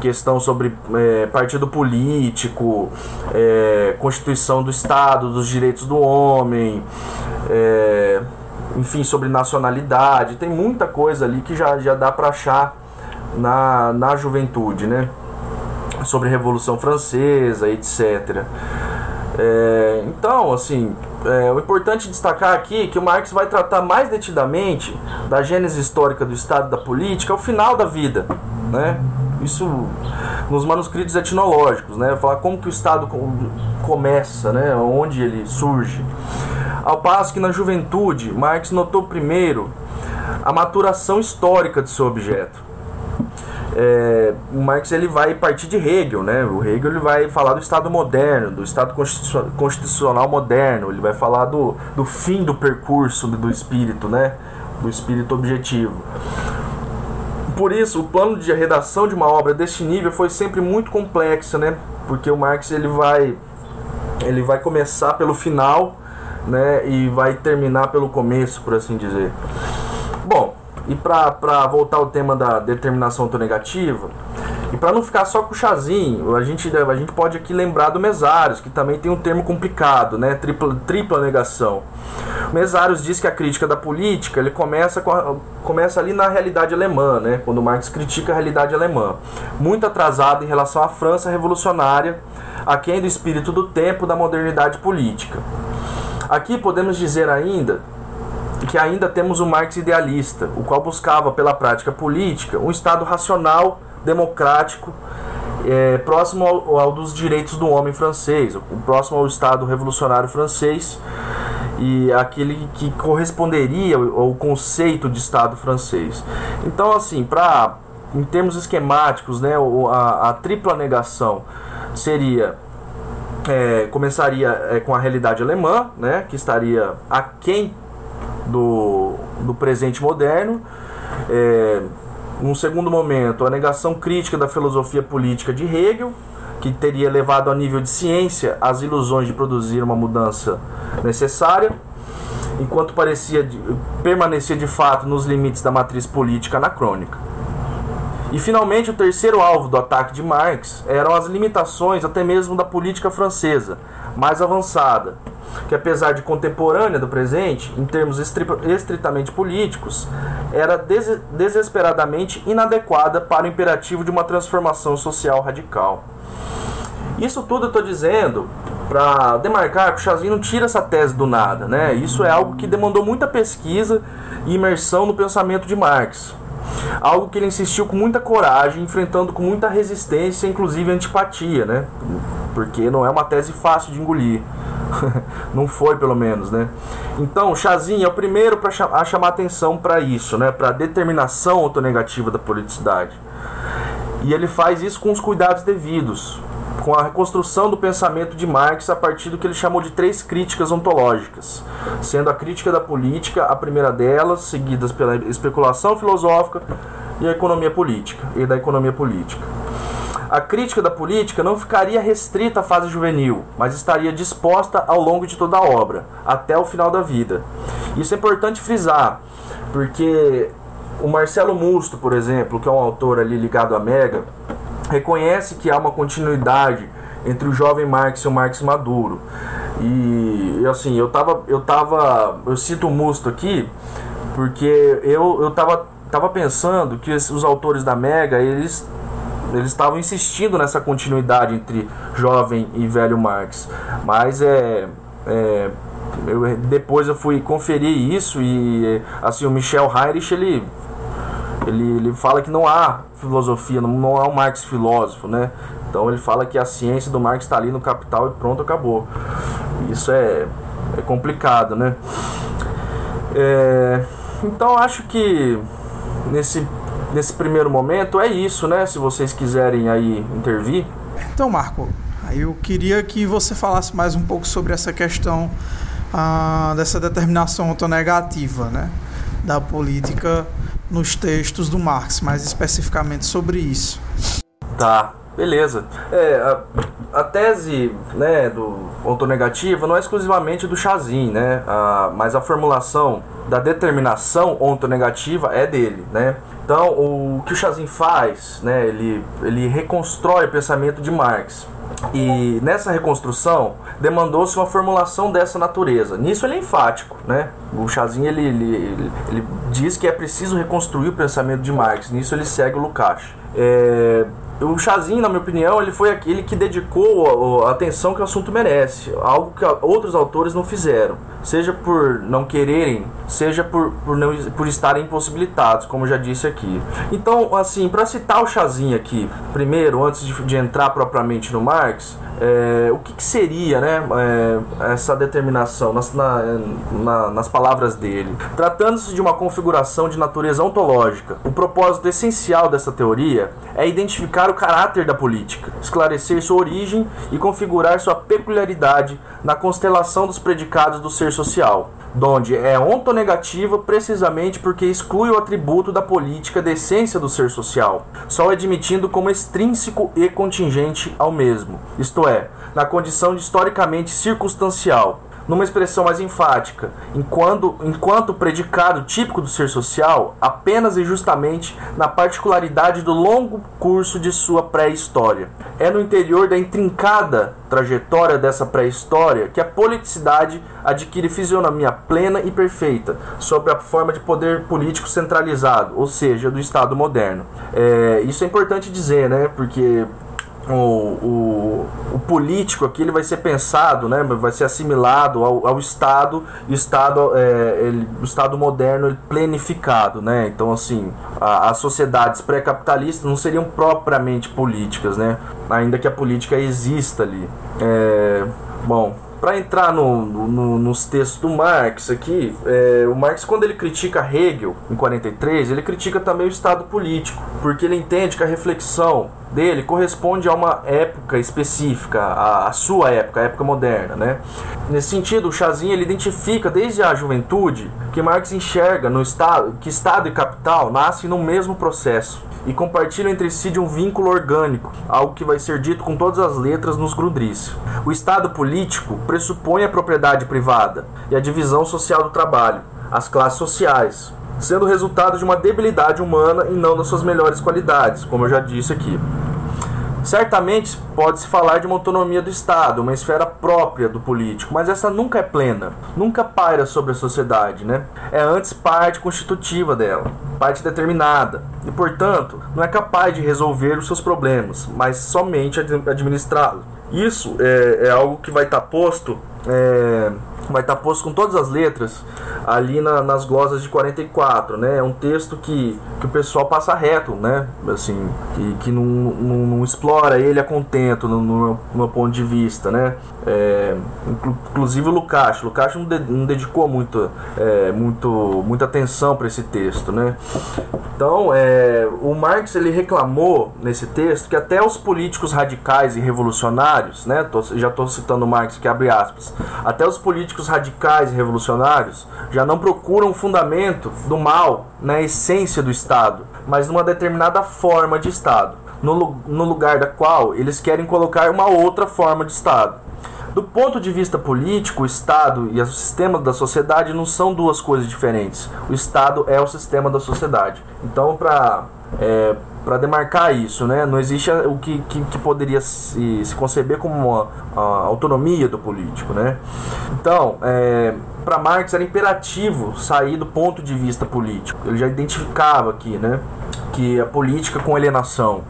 Speaker 3: questão sobre é, partido político, é, constituição do Estado, dos direitos do homem, é, enfim, sobre nacionalidade. Tem muita coisa ali que já, já dá para achar na, na juventude, né? Sobre Revolução Francesa, etc. É, então, assim, é, o importante destacar aqui é que o Marx vai tratar mais detidamente da gênese histórica do Estado da política ao final da vida, né? isso nos manuscritos etnológicos, né? Falar como que o Estado começa, né? Onde ele surge. Ao passo que na juventude, Marx notou primeiro a maturação histórica de seu objeto. É, o Marx ele vai partir de Hegel, né? O Hegel ele vai falar do Estado moderno, do Estado constitucional moderno. Ele vai falar do, do fim do percurso do espírito, né? Do espírito objetivo. Por isso, o plano de redação de uma obra deste nível foi sempre muito complexo, né? Porque o Marx ele vai ele vai começar pelo final, né, e vai terminar pelo começo, por assim dizer. Bom, e para voltar ao tema da determinação autonegativa, E para não ficar só com o chazinho, a gente, a gente pode aqui lembrar do Mesários, que também tem um termo complicado, né? Tripla, tripla negação. O Mesários diz que a crítica da política ele começa, a, começa ali na realidade alemã, né? quando Marx critica a realidade alemã, muito atrasada em relação à França revolucionária, aquém do espírito do tempo da modernidade política. Aqui podemos dizer ainda que ainda temos o Marx idealista, o qual buscava pela prática política um Estado racional, democrático, é, próximo ao, ao, dos direitos do homem francês, próximo ao Estado revolucionário francês e aquele que corresponderia ao, conceito de Estado francês. Então, assim, para em termos esquemáticos, né, a, a tripla negação seria é, começaria é, com a realidade alemã, né, que estaria aquém do, do presente moderno. É, num segundo momento, a negação crítica da filosofia política de Hegel, que teria levado ao nível de ciência as ilusões de produzir uma mudança necessária, enquanto parecia de, permanecia de fato nos limites da matriz política anacrônica. E finalmente, o terceiro alvo do ataque de Marx eram as limitações até mesmo da política francesa, mais avançada, que apesar de contemporânea do presente, em termos estritamente políticos, era des desesperadamente inadequada para o imperativo de uma transformação social radical. Isso tudo eu estou dizendo para demarcar que o Chazinho não tira essa tese do nada, né? Isso é algo que demandou muita pesquisa e imersão no pensamento de Marx. Algo que ele insistiu com muita coragem, enfrentando com muita resistência, inclusive antipatia, né? Porque não é uma tese fácil de engolir. não foi, pelo menos, né? Então, Chazinho é o primeiro pra, a chamar atenção para isso, né? Para a determinação autonegativa da politicidade. E ele faz isso com os cuidados devidos, com a reconstrução do pensamento de Marx a partir do que ele chamou de três críticas ontológicas, sendo a crítica da política a primeira delas, seguidas pela especulação filosófica e a economia política e da economia política. A crítica da política não ficaria restrita à fase juvenil, mas estaria disposta ao longo de toda a obra, até o final da vida. Isso é importante frisar, porque o Marcelo Musto, por exemplo, que é um autor ali ligado à Mega, reconhece que há uma continuidade entre o jovem Marx e o Marx maduro. E assim, eu tava, eu tava, eu cito o Musto aqui porque eu, eu tava, tava pensando que os autores da Mega, eles eles estavam insistindo nessa continuidade entre jovem e velho Marx. Mas é, é eu, depois eu fui conferir isso e assim o Michel Heinrich ele ele, ele fala que não há filosofia, não, há um Marx filósofo, né? Então ele fala que a ciência do Marx está ali no capital e pronto, acabou. Isso é, é complicado, né? É, então acho que nesse, nesse primeiro momento é isso, né? Se vocês quiserem aí intervir.
Speaker 1: Então, Marco, eu queria que você falasse mais um pouco sobre essa questão ah, dessa determinação autonegativa, né? Da política nos textos do Marx, mais especificamente sobre isso.
Speaker 3: Tá, beleza. É, a, a tese né, do ontonegativa não é exclusivamente do Chazin, né? A, mas a formulação da determinação ontonegativa é dele, né? Então, o que o Chazin faz, né, ele, ele reconstrói o pensamento de Marx. E nessa reconstrução demandou-se uma formulação dessa natureza. Nisso ele é enfático, né? O Chazin ele, ele, ele, diz que é preciso reconstruir o pensamento de Marx. Nisso ele segue o Lukács. É, o Chazin, na minha opinião, ele foi aquele que dedicou a atenção que o assunto merece, algo que outros autores não fizeram, seja por não quererem, seja por, por, não, por estarem impossibilitados, como já disse aqui. Então, assim, para citar o Chazin aqui, primeiro, antes de, de entrar propriamente no Marx, é, o que, que, seria né, é, essa determinação nas, na, na, nas palavras dele? Tratando-se de uma configuração de natureza ontológica, o propósito essencial dessa teoria é identificar o caráter da política, esclarecer sua origem e configurar sua peculiaridade na constelação dos predicados do ser social donde é ontonegativa precisamente porque exclui o atributo da política da essência do ser social, só admitindo como extrínseco e contingente ao mesmo, isto é, na condição de historicamente circunstancial, numa expressão mais enfática, enquanto, enquanto predicado típico do ser social, apenas e justamente na particularidade do longo curso de sua pré-história. É no interior da intrincada trajetória dessa pré-história que a politicidade adquire fisionomia plena e perfeita, sob a forma de poder político centralizado, ou seja, do Estado moderno. É, isso é importante dizer, né? Porque o, o, o, político aqui ele vai ser pensado, né, vai ser assimilado ao, ao Estado, Estado é, ele, o Estado moderno ele, planificado, né? Então assim, as sociedades pré-capitalistas não seriam propriamente políticas, né? Ainda que a política exista ali. É, bom, para entrar no, no, nos textos do Marx aqui, é, o Marx, quando ele critica Hegel em 43, ele critica também o Estado político, porque ele entende que a reflexão dele corresponde a uma época específica, a, a, sua época, a época moderna, né? Nesse sentido, o Chazinho ele identifica desde a juventude que Marx enxerga no estado que Estado e capital nascem no mesmo processo e compartilham entre si de um vínculo orgânico, algo que vai ser dito com todas as letras nos Grundrisse. O Estado político pressupõe a propriedade privada e a divisão social do trabalho, as classes sociais, sendo resultado de uma debilidade humana e não das suas melhores qualidades, como eu já disse aqui. Certamente pode-se falar de uma autonomia do Estado, uma esfera própria do político, mas essa nunca é plena, nunca paira sobre a sociedade, né? É antes parte constitutiva dela, parte determinada, e portanto não é capaz de resolver os seus problemas, mas somente administrá-los. Isso é, é, algo que vai estar posto é, vai estar posto com todas as letras ali na, nas glosas de 44, né? É um texto que, que o pessoal passa reto, né? Assim, que, que não, não, não explora ele a contento no, no, meu, ponto de vista, né? É, inclusive o Lukács. O Lukács não, de, não dedicou muito, é, muito, muita atenção para esse texto, né? Então, é, o Marx ele reclamou nesse texto que até os políticos radicais e revolucionários, né? Tô, já estou citando o Marx que abre aspas, até os políticos radicais e revolucionários já não procuram fundamento do mal na essência do Estado, mas numa determinada forma de Estado, no, no lugar da qual eles querem colocar uma outra forma de Estado. Do ponto de vista político, o Estado e o sistema da sociedade não são duas coisas diferentes. O Estado é o sistema da sociedade. Então, para é, para demarcar isso, né? Não existe o que, que, que poderia se, se, conceber como uma autonomia do político, né? Então, é, para Marx era imperativo sair do ponto de vista político. Ele já identificava aqui, né? Que a política com alienação,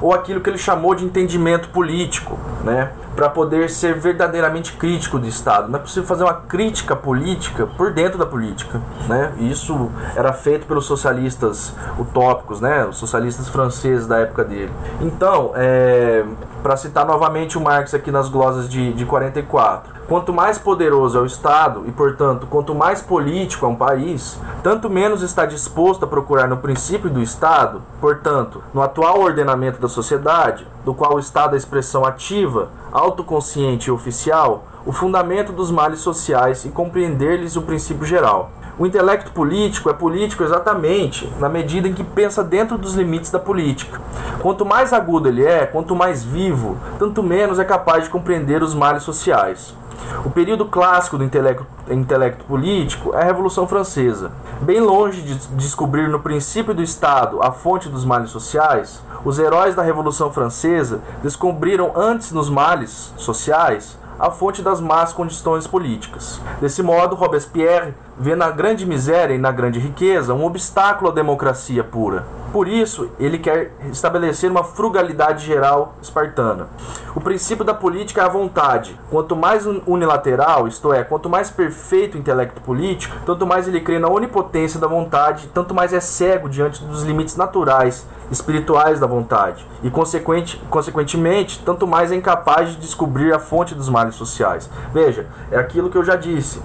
Speaker 3: ou aquilo que ele chamou de entendimento político, né? para poder ser verdadeiramente crítico do Estado. Não é possível fazer uma crítica política por dentro da política, né? isso era feito pelos socialistas utópicos, né? Os socialistas franceses da época dele. Então, é, para citar novamente o Marx aqui nas glosas de, de 44, Quanto mais poderoso é o Estado e, portanto, quanto mais político é um país, tanto menos está disposto a procurar no princípio do Estado, portanto, no atual ordenamento da sociedade, do qual o Estado é expressão ativa, autoconsciente e oficial, o fundamento dos males sociais e compreender-lhes o princípio geral. O intelecto político é político exatamente na medida em que pensa dentro dos limites da política. Quanto mais agudo ele é, quanto mais vivo, tanto menos é capaz de compreender os males sociais. O período clássico do intelecto, intelecto, político é a Revolução Francesa. Bem longe de descobrir no princípio do Estado a fonte dos males sociais, os heróis da Revolução Francesa descobriram antes nos males sociais a fonte das más condições políticas. Desse modo, Robespierre vê na grande miséria e na grande riqueza um obstáculo à democracia pura. Por isso, ele quer estabelecer uma frugalidade geral espartana. O princípio da política é a vontade. Quanto mais unilateral, isto é, quanto mais perfeito o intelecto político, tanto mais ele crê na onipotência da vontade, tanto mais é cego diante dos limites naturais, espirituais da vontade. E, consequente, consequentemente, tanto mais é incapaz de descobrir a fonte dos males sociais. Veja, é aquilo que eu já disse.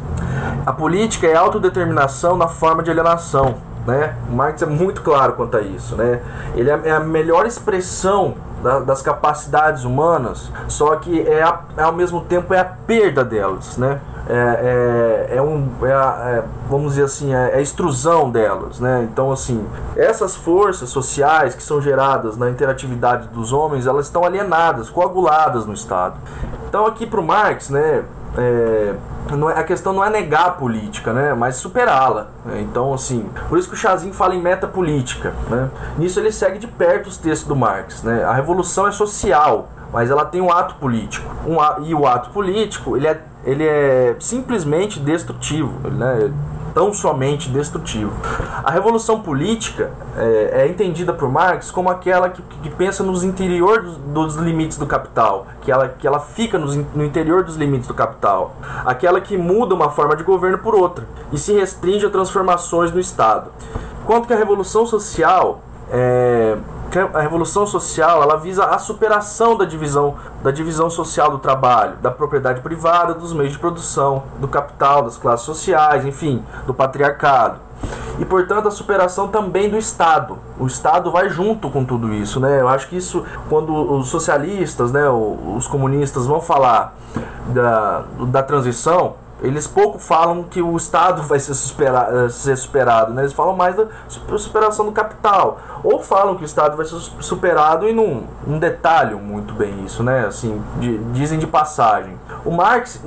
Speaker 3: A política é autodeterminação na forma de alienação. Né? Marx é muito claro quanto a isso. Né? Ele é, é a melhor expressão da, das capacidades humanas, só que é, a, ao mesmo tempo é a perda delas. Né? É, é, é, um, é, é, vamos dizer assim, é, é, a extrusão delas, né? Então, assim, essas forças sociais que são geradas na interatividade dos homens, elas estão alienadas, coaguladas no Estado. Então, aqui para o Marx, né, é, é, a questão não é negar a política, né, mas superá-la. Né? Então, assim, por isso que o Chazin fala em metapolítica. Né? Nisso ele segue de perto os textos do Marx. Né? A revolução é social, mas ela tem um ato político. Um, e o ato político ele é, ele é simplesmente destrutivo. Né? Tão somente destrutivo. A revolução política é, é entendida por Marx como aquela que, que pensa nos interior dos, dos, limites do capital, que ela, que ela fica nos, no interior dos limites do capital, aquela que muda uma forma de governo por outra e se restringe a transformações no Estado. Enquanto que a revolução social é, a revolução social ela visa a superação da divisão da divisão social do trabalho, da propriedade privada, dos meios de produção, do capital, das classes sociais, enfim, do patriarcado. E portanto a superação também do Estado. O Estado vai junto com tudo isso, né? Eu acho que isso quando os socialistas, né, os comunistas vão falar da, da transição, eles pouco falam que o Estado vai ser, supera, ser superado, né? eles falam mais da superação do capital. Ou falam que o Estado vai ser superado e não, não detalham muito bem isso, né? Assim, de, dizem de passagem. O Marx,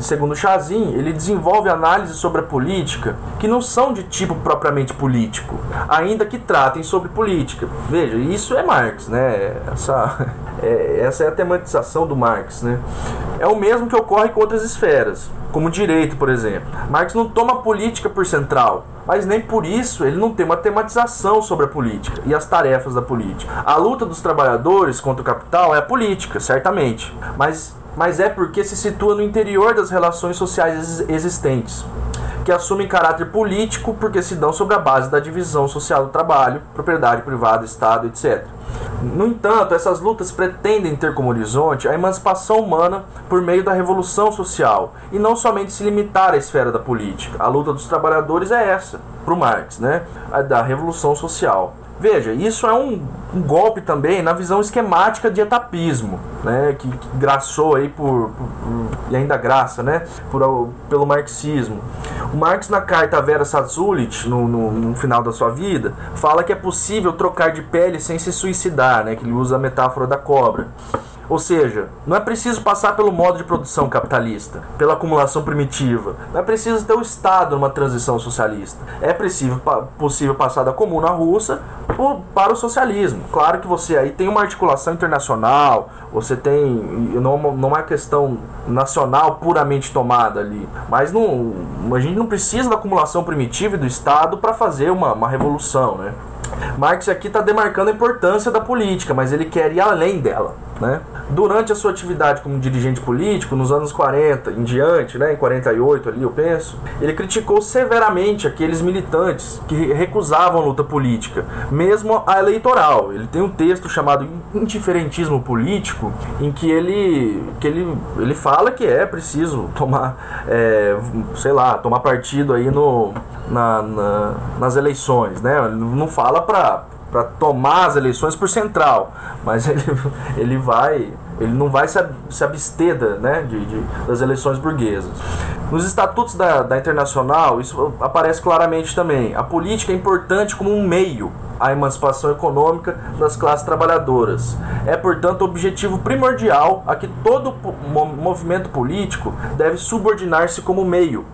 Speaker 3: segundo Chazin, ele desenvolve análises sobre a política que não são de tipo propriamente político, ainda que tratem sobre política. Veja, isso é Marx, né? Essa, é, essa é a tematização do Marx, né? É o mesmo que ocorre com outras esferas como direito, por exemplo. Marx não toma política por central, mas nem por isso ele não tem uma tematização sobre a política e as tarefas da política. A luta dos trabalhadores contra o capital é a política, certamente, mas, mas é porque se situa no interior das relações sociais existentes que assumem caráter político porque se dão sobre a base da divisão social do trabalho, propriedade privada, Estado, etc. No entanto, essas lutas pretendem ter como horizonte a emancipação humana por meio da revolução social e não somente se limitar à esfera da política. A luta dos trabalhadores é essa, para o Marx, né? a da revolução social. Veja, isso é um, um, golpe também na visão esquemática de etapismo, né, que, que graçou aí por, por, por, e ainda graça, né, por, pelo marxismo. O Marx na carta Vera Satsulit, no, no, no, final da sua vida, fala que é possível trocar de pele sem se suicidar, né, que ele usa a metáfora da cobra. Ou seja, não é preciso passar pelo modo de produção capitalista, pela acumulação primitiva. Não é preciso ter o Estado numa transição socialista. É possível, passar da comuna russa para o socialismo. Claro que você aí tem uma articulação internacional, você tem. Não, não é questão nacional puramente tomada ali. Mas não, a gente não precisa da acumulação primitiva e do Estado para fazer uma, uma revolução, né? Marx aqui está demarcando a importância da política, mas ele quer ir além dela. Né? Durante a sua atividade como dirigente político, nos anos 40 em diante, né, em 48 ali eu penso, ele criticou severamente aqueles militantes que recusavam a luta política, mesmo a eleitoral. Ele tem um texto chamado Indiferentismo Político, em que ele, que ele, ele fala que é preciso tomar, é, sei lá, tomar partido aí no, na, na, nas eleições, né? Ele não fala para para tomar as eleições por central, mas ele, ele vai ele não vai se, abster da, né, de, de, das eleições burguesas. Nos estatutos da, da Internacional, isso aparece claramente também. A política é importante como um meio à emancipação econômica das classes trabalhadoras. É, portanto, objetivo primordial a que todo movimento político deve subordinar-se como meio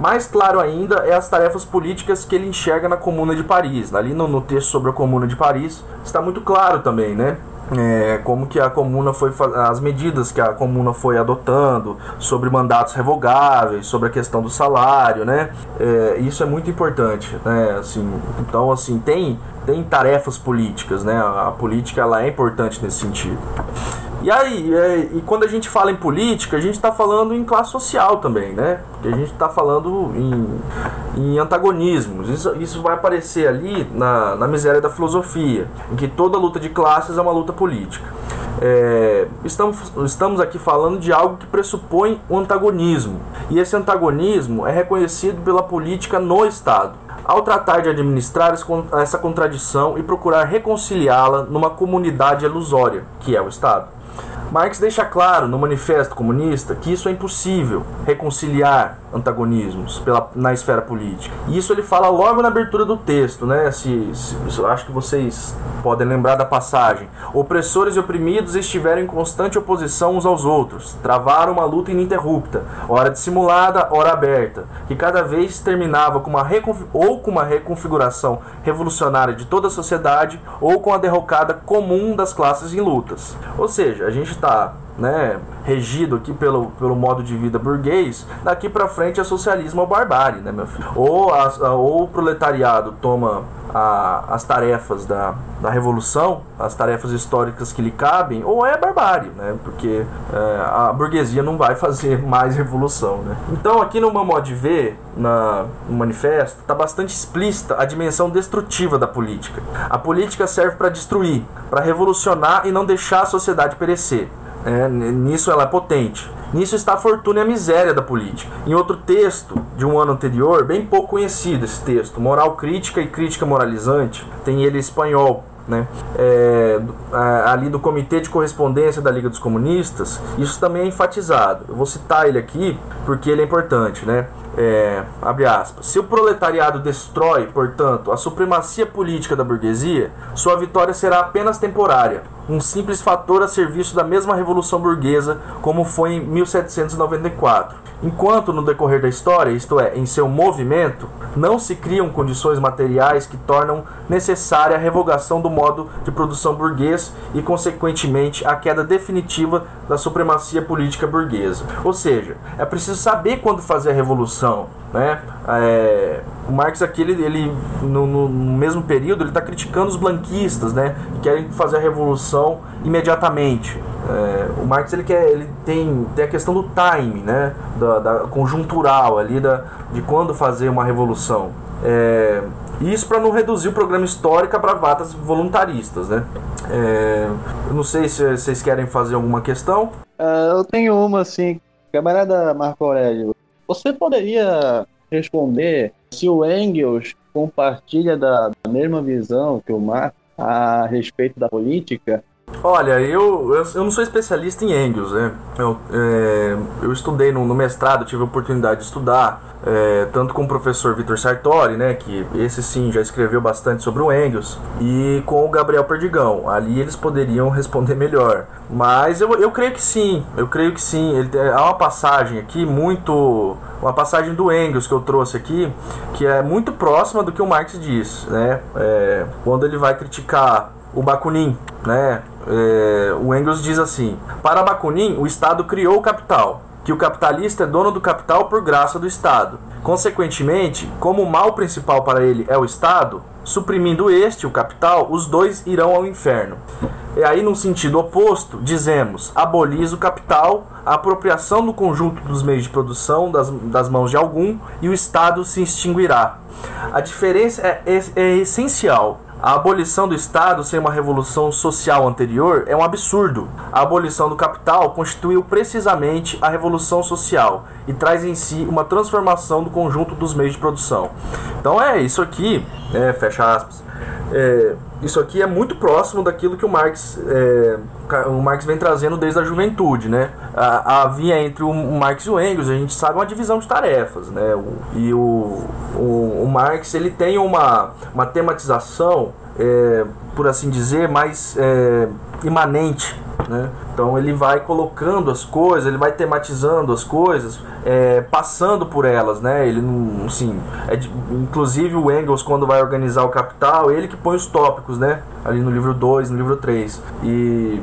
Speaker 3: mais claro ainda é as tarefas políticas que ele enxerga na Comuna de Paris. Ali no, no texto sobre a Comuna de Paris está muito claro também, né? É, como que a comuna foi as medidas que a comuna foi adotando sobre mandatos revogáveis sobre a questão do salário né é, isso é muito importante né assim então assim tem tem tarefas políticas né a, política ela é importante nesse sentido e aí, é, e quando a gente fala em política, a gente está falando em classe social também, né? Porque a gente está falando em, em antagonismos. Isso, isso vai aparecer ali na, na miséria da filosofia, em que toda luta de classes é uma luta política. É, estamos, estamos aqui falando de algo que pressupõe um antagonismo. E esse antagonismo é reconhecido pela política no Estado. Ao tratar de administrar essa contradição e procurar reconciliá-la numa comunidade ilusória, que é o Estado. Marx deixa claro no Manifesto Comunista que isso é impossível reconciliar antagonismos pela, na esfera política. E isso ele fala logo na abertura do texto, né? Se, se, acho que vocês podem lembrar da passagem. Opressores e oprimidos estiveram em constante oposição uns aos outros, travaram uma luta ininterrupta, hora dissimulada, hora aberta, que cada vez terminava com uma ou com uma reconfiguração revolucionária de toda a sociedade ou com a derrocada comum das classes em lutas. Ou seja, a gente está né, regido aqui pelo, pelo modo de vida burguês, daqui para frente é socialismo ou barbárie, né, meu filho? Ou, a, ou o proletariado toma a, as tarefas da, da revolução, as tarefas históricas que lhe cabem, ou é barbárie, né? Porque é, a burguesia não vai fazer mais revolução, né? Então, aqui no modo de ver, na, no manifesto, está bastante explícita a dimensão destrutiva da política. A política serve para destruir, para revolucionar e não deixar a sociedade perecer. É, nisso ela é potente. Nisso está a fortuna e a miséria da política. Em outro texto de um ano anterior, bem pouco conhecido esse texto, Moral Crítica e Crítica Moralizante, tem ele em espanhol, né? É, ali do Comitê de Correspondência da Liga dos Comunistas, isso também é enfatizado. Eu vou citar ele aqui porque ele é importante, né? É, abre aspas. Se o proletariado destrói, portanto, a supremacia política da burguesia, sua vitória será apenas temporária, um simples fator a serviço da mesma revolução burguesa, como foi em 1794. Enquanto no decorrer da história, isto é, em seu movimento, não se criam condições materiais que tornam necessária a revogação do modo de produção burguês e, consequentemente, a queda definitiva da supremacia política burguesa. Ou seja, é preciso saber quando fazer a revolução. Né? É, o Marx aqui, ele, ele no, no, mesmo período, ele está criticando os blanquistas, né? que querem fazer a revolução imediatamente. É, o Marx ele quer, ele tem, tem a questão do time, né, da, da conjuntural ali da, de quando fazer uma revolução. É, isso para não reduzir o programa histórico a bravatas voluntaristas, né? É, eu não sei se vocês querem fazer alguma questão.
Speaker 2: Uh, eu tenho uma assim, camarada Marco Aurélio. Você poderia responder se o Engels compartilha da, mesma visão que o Marx a respeito da política
Speaker 3: Olha, eu, eu, eu, não sou especialista em Engels, né? Eu, é, eu estudei no, no, mestrado, tive a oportunidade de estudar, é, tanto com o professor Vitor Sartori, né? Que esse sim já escreveu bastante sobre o Engels, e com o Gabriel Perdigão. Ali eles poderiam responder melhor. Mas eu, eu creio que sim, eu creio que sim. Ele, há uma passagem aqui muito. Uma passagem do Engels que eu trouxe aqui, que é muito próxima do que o Marx diz, né? É, quando ele vai criticar o Bakunin, né? É, o Engels diz assim: Para Bakunin, o Estado criou o capital, que o capitalista é dono do capital por graça do Estado. Consequentemente, como o mal principal para ele é o Estado, suprimindo este, o capital, os dois irão ao inferno. E aí, no sentido oposto, dizemos: aboliz o capital, a apropriação do conjunto dos meios de produção das, das mãos de algum, e o Estado se extinguirá. A diferença é, é, é essencial. A abolição do Estado sem uma revolução social anterior é um absurdo. A abolição do capital constituiu precisamente a revolução social e traz em si uma transformação do conjunto dos meios de produção. Então é isso aqui, é, fecha aspas. É, isso aqui é muito próximo daquilo que o Marx, é, o Marx vem trazendo desde a juventude, né? Havia entre o Marx e o Engels, a gente sabe, uma divisão de tarefas, né? E o, o, o, Marx ele tem uma, uma tematização, é, por assim dizer, mais é, imanente né? Então ele vai colocando as coisas, ele vai tematizando as coisas, é, passando por elas, né? Ele não, assim, é inclusive o Engels quando vai organizar o Capital, ele que põe os tópicos, né? Ali no livro 2, no livro 3. E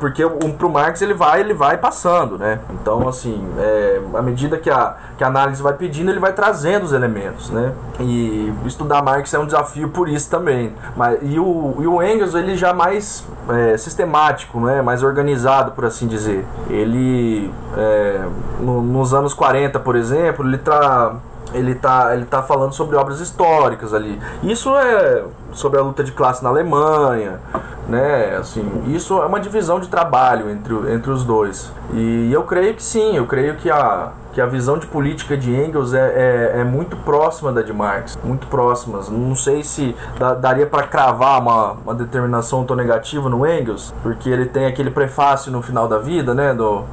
Speaker 3: porque um, pro Marx ele vai ele vai passando, né? Então assim, é, à medida que a, que a análise vai pedindo, ele vai trazendo os elementos, né? E estudar Marx é um desafio por isso também. Mas e o, e o Engels ele já mais é, sistemático, né? Mais organizado, por assim dizer. Ele é, no, nos anos 40, por exemplo, ele tá ele tá, ele tá falando sobre obras históricas ali. Isso é sobre a luta de classe na Alemanha, né? Assim, isso é uma divisão de trabalho entre, entre os dois. E eu creio que sim, eu creio que a, que a visão de política de Engels é, é, é muito próxima da de Marx, muito próximas. Não sei se da, daria para cravar uma, uma determinação tão negativa no Engels, porque ele tem aquele prefácio no final da vida, né, do,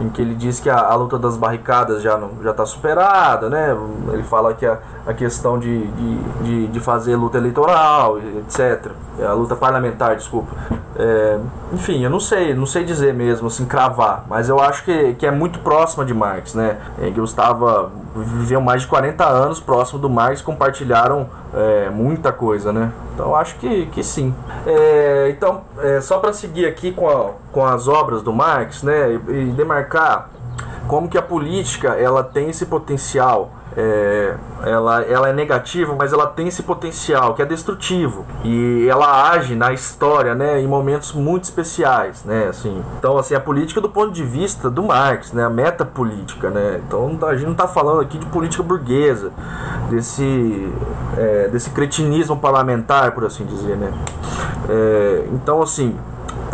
Speaker 3: em que ele diz que a, a luta das barricadas já não, já está superada, né? Ele fala que a, a questão de, de, de, de fazer luta eleitoral, etc. A luta parlamentar, desculpa. É, enfim, eu não sei, não sei dizer mesmo, assim, cravar, mas eu acho que, que é muito próxima de Marx, né? Engels estava viveu mais de 40 anos próximo do Marx, compartilharam é, muita coisa, né? Então acho que, que sim. É, então, é, só para seguir aqui com, a, com as obras do Marx, né, e, e demarcar como que a política ela tem esse potencial é, ela, ela é negativa, mas ela tem esse potencial que é destrutivo e ela age na história, né, em momentos muito especiais, né, assim. Então, assim, a política do ponto de vista do Marx, né, a metapolítica, né. Então, a gente não está falando aqui de política burguesa, desse é, desse cretinismo parlamentar, por assim dizer, né. É, então, assim,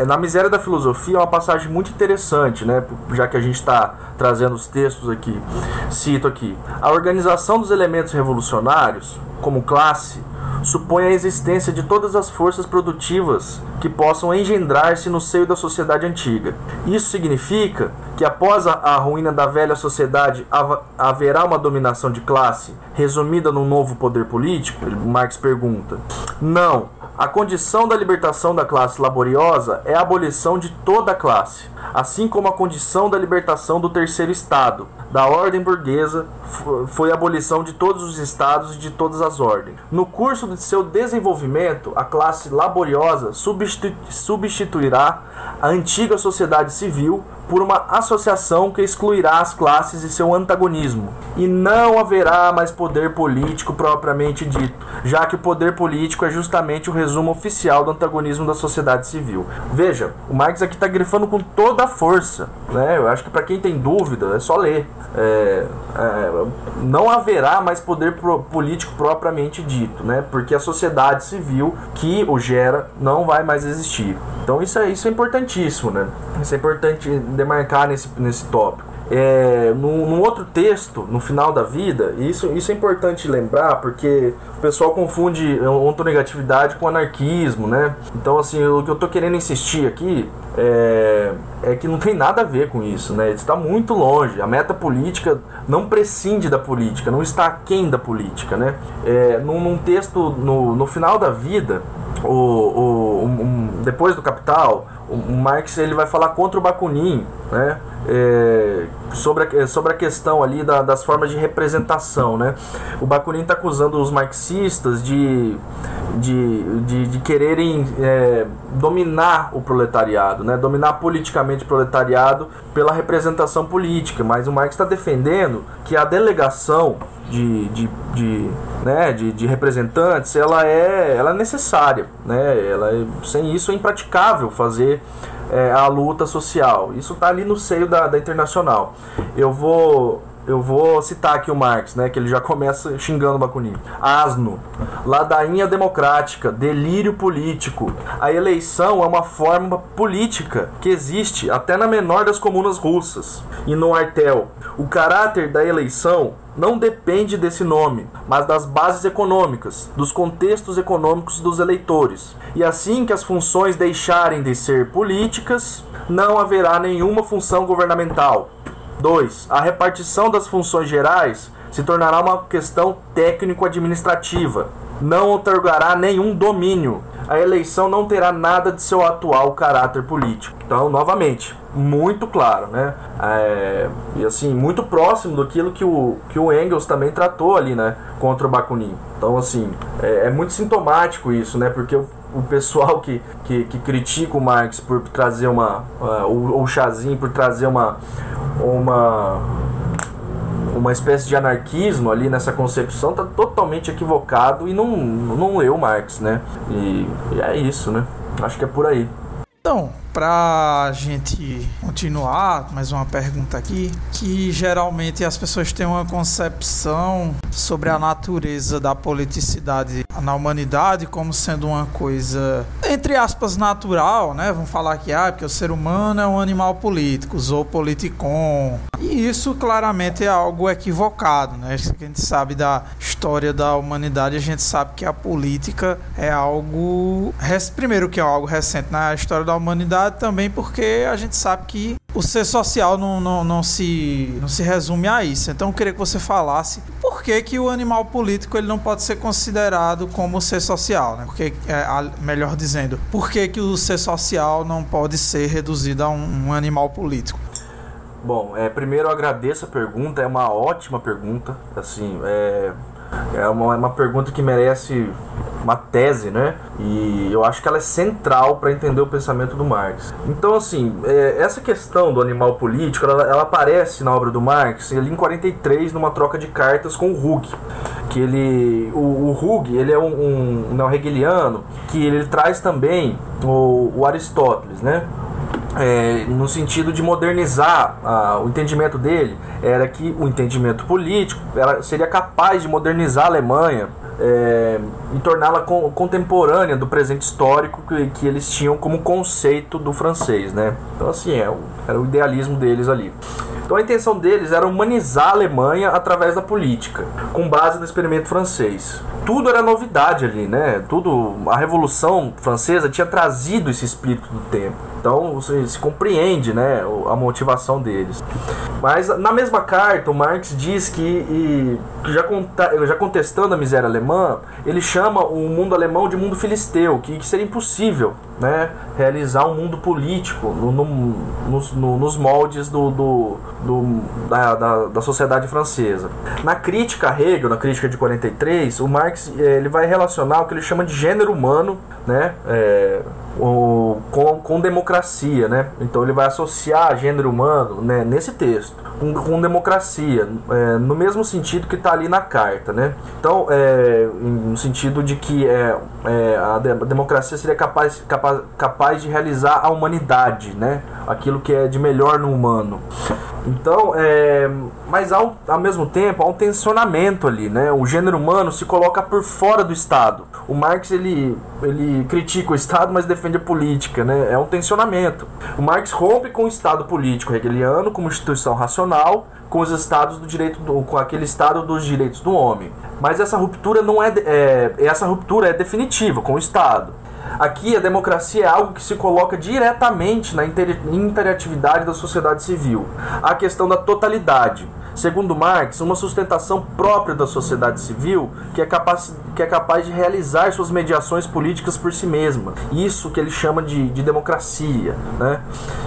Speaker 3: na Miséria da Filosofia é uma passagem muito interessante, né? Já que a gente está trazendo os textos aqui. Cito aqui: A organização dos elementos revolucionários, como classe, supõe a existência de todas as forças produtivas que possam engendrar-se no seio da sociedade antiga. Isso significa que após a, a ruína da velha sociedade haverá uma dominação de classe resumida num novo poder político? Marx pergunta. Não. A condição da libertação da classe laboriosa é a abolição de toda a classe, assim como a condição da libertação do terceiro estado, da ordem burguesa, foi a abolição de todos os estados e de todas as ordens. No curso de seu desenvolvimento, a classe laboriosa substituirá a antiga sociedade civil por uma associação que excluirá as classes e seu antagonismo, e não haverá mais poder político propriamente dito, já que o poder político é justamente o resumo oficial do antagonismo da sociedade civil. Veja, o Marx aqui está grifando com toda a força, né? Eu acho que para quem tem dúvida é só ler. É, é, não haverá mais poder pro, político propriamente dito, né? Porque a sociedade civil que o gera não vai mais existir. Então isso é, isso é importantíssimo, né? Isso é importante demarcar nesse, nesse tópico. É, num, outro texto, no final da vida, isso, isso é importante lembrar porque o pessoal confunde ontonegatividade com anarquismo, né? Então, assim, o que eu tô querendo insistir aqui é, é que não tem nada a ver com isso, né? Está muito longe. A meta política não prescinde da política, não está aquém da política, né? É, num, num texto, no, no final da vida, o, o, um, depois do Capital, o Marx ele vai falar contra o Bakunin, né? É, sobre, a, sobre a questão ali da, das formas de representação, né? O Bakunin está acusando os marxistas de, de, de, de quererem é, dominar o proletariado, né? Dominar politicamente o proletariado pela representação política, mas o Marx está defendendo que a delegação de, de, de, né, de, de, representantes ela é, ela é necessária. Né? Ela é, sem isso é impraticável fazer é, a luta social. Isso está ali no seio da, da internacional. Eu vou eu vou citar aqui o Marx, né, que ele já começa xingando o Bakunin. Asno, ladainha democrática, delírio político. A eleição é uma forma política que existe até na menor das comunas russas. E no Artel, o caráter da eleição não depende desse nome, mas das bases econômicas, dos contextos econômicos dos eleitores. E assim que as funções deixarem de ser políticas, não haverá nenhuma função governamental. 2. A repartição das funções gerais se tornará uma questão técnico-administrativa. Não otorgará nenhum domínio. A eleição não terá nada de seu atual caráter político. Então, novamente, muito claro, né? É, e assim, muito próximo daquilo que o, que o Engels também tratou ali, né? Contra o Bakunin. Então, assim, é, é muito sintomático isso, né? Porque o, o pessoal que, que, que, critica o Marx por trazer uma. Uh, o, o Chazinho por trazer uma, uma uma espécie de anarquismo ali nessa concepção tá totalmente equivocado e não, não leu Marx, né? E, e é isso, né? Acho que é por aí.
Speaker 1: Então, para a gente continuar, mais uma pergunta aqui, que geralmente as pessoas têm uma concepção sobre a natureza da politicidade na humanidade como sendo uma coisa, entre aspas, natural, né? Vamos falar que, ah, porque o ser humano é um animal político, ou politicon. E isso claramente é algo equivocado, né? A gente sabe da história da humanidade, a gente sabe que a política é algo, primeiro que é algo recente na história da humanidade, também porque a gente sabe que o ser social não, não, não, se, não se resume a isso. Então eu queria que você falasse por que, que o animal político ele não pode ser considerado como ser social, né? Porque, é, melhor dizendo, por que, que o ser social não pode ser reduzido a um, um animal político?
Speaker 3: Bom, é, primeiro eu agradeço a pergunta, é uma ótima pergunta. Assim, é, é uma, é uma pergunta que merece uma tese, né? E eu acho que ela é central para entender o pensamento do Marx. Então, assim, é, essa questão do animal político, ela, ela, aparece na obra do Marx ali em 43 numa troca de cartas com o Hug, que ele, o, o ele é um, um, um hegeliano que ele traz também o, o Aristóteles, né? É, no sentido de modernizar o entendimento dele era que o entendimento político seria capaz de modernizar a Alemanha é, e torná-la co contemporânea do presente histórico que, que, eles tinham como conceito do francês, né? Então assim é, era o idealismo deles ali. Então a intenção deles era humanizar a Alemanha através da política, com base no experimento francês. Tudo era novidade ali, né? Tudo a Revolução Francesa tinha trazido esse espírito do tempo. Então você se compreende, né, a motivação deles. Mas na mesma carta, o Marx diz que, e, já, já contestando a miséria alemã, ele chama o mundo alemão de mundo filisteu, que, que seria impossível né, realizar um mundo político no, no, nos, no, nos moldes do, do, do da, da, da, sociedade francesa. Na crítica a Hegel, na crítica de 43, o Marx eh, ele vai relacionar o que ele chama de gênero humano né, é, o, com, com democracia. Né? Então ele vai associar gênero humano né, nesse texto com, com democracia, é, no mesmo sentido que está ali na carta. Né? Então, é, no sentido de que é, é a, de, a democracia seria capaz, capaz, capaz de realizar a humanidade, né? aquilo que é de melhor no humano. Então, é, mas ao, ao mesmo tempo há um tensionamento ali, né? O gênero humano se coloca por fora do Estado. O Marx ele, ele critica o Estado, mas defende a política, né? É um tensionamento. O Marx rompe com o Estado político hegeliano como instituição racional, com os estados do direito do, com aquele estado dos direitos do homem. Mas essa ruptura não é, é essa ruptura é definitiva com o Estado. Aqui a democracia é algo que se coloca diretamente na interatividade da sociedade civil. A questão da totalidade. Segundo Marx, uma sustentação própria da sociedade civil que é capaz, que é capaz de realizar suas mediações políticas por si mesma. Isso que ele chama de, de democracia. Né?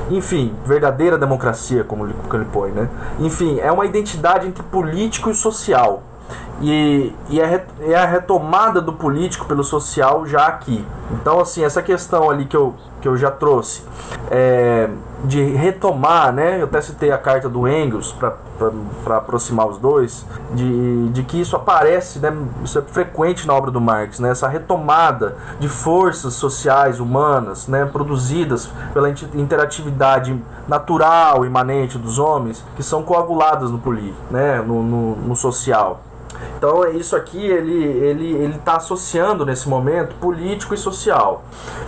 Speaker 3: Enfim, verdadeira democracia, como ele, como ele põe. Né? Enfim, é uma identidade entre político e social e, e é, é a retomada do político pelo social já aqui. Então, assim, essa questão ali que eu, que eu já trouxe é, de retomar, né? Eu até citei a carta do Engels para aproximar os dois, de, de que isso aparece, né? Isso é frequente na obra do Marx, né? Essa retomada de forças sociais humanas, né? Produzidas pela interatividade natural, imanente dos homens, que são coaguladas no político, né? no, no, no social. Então isso aqui ele ele ele está associando nesse momento político e social.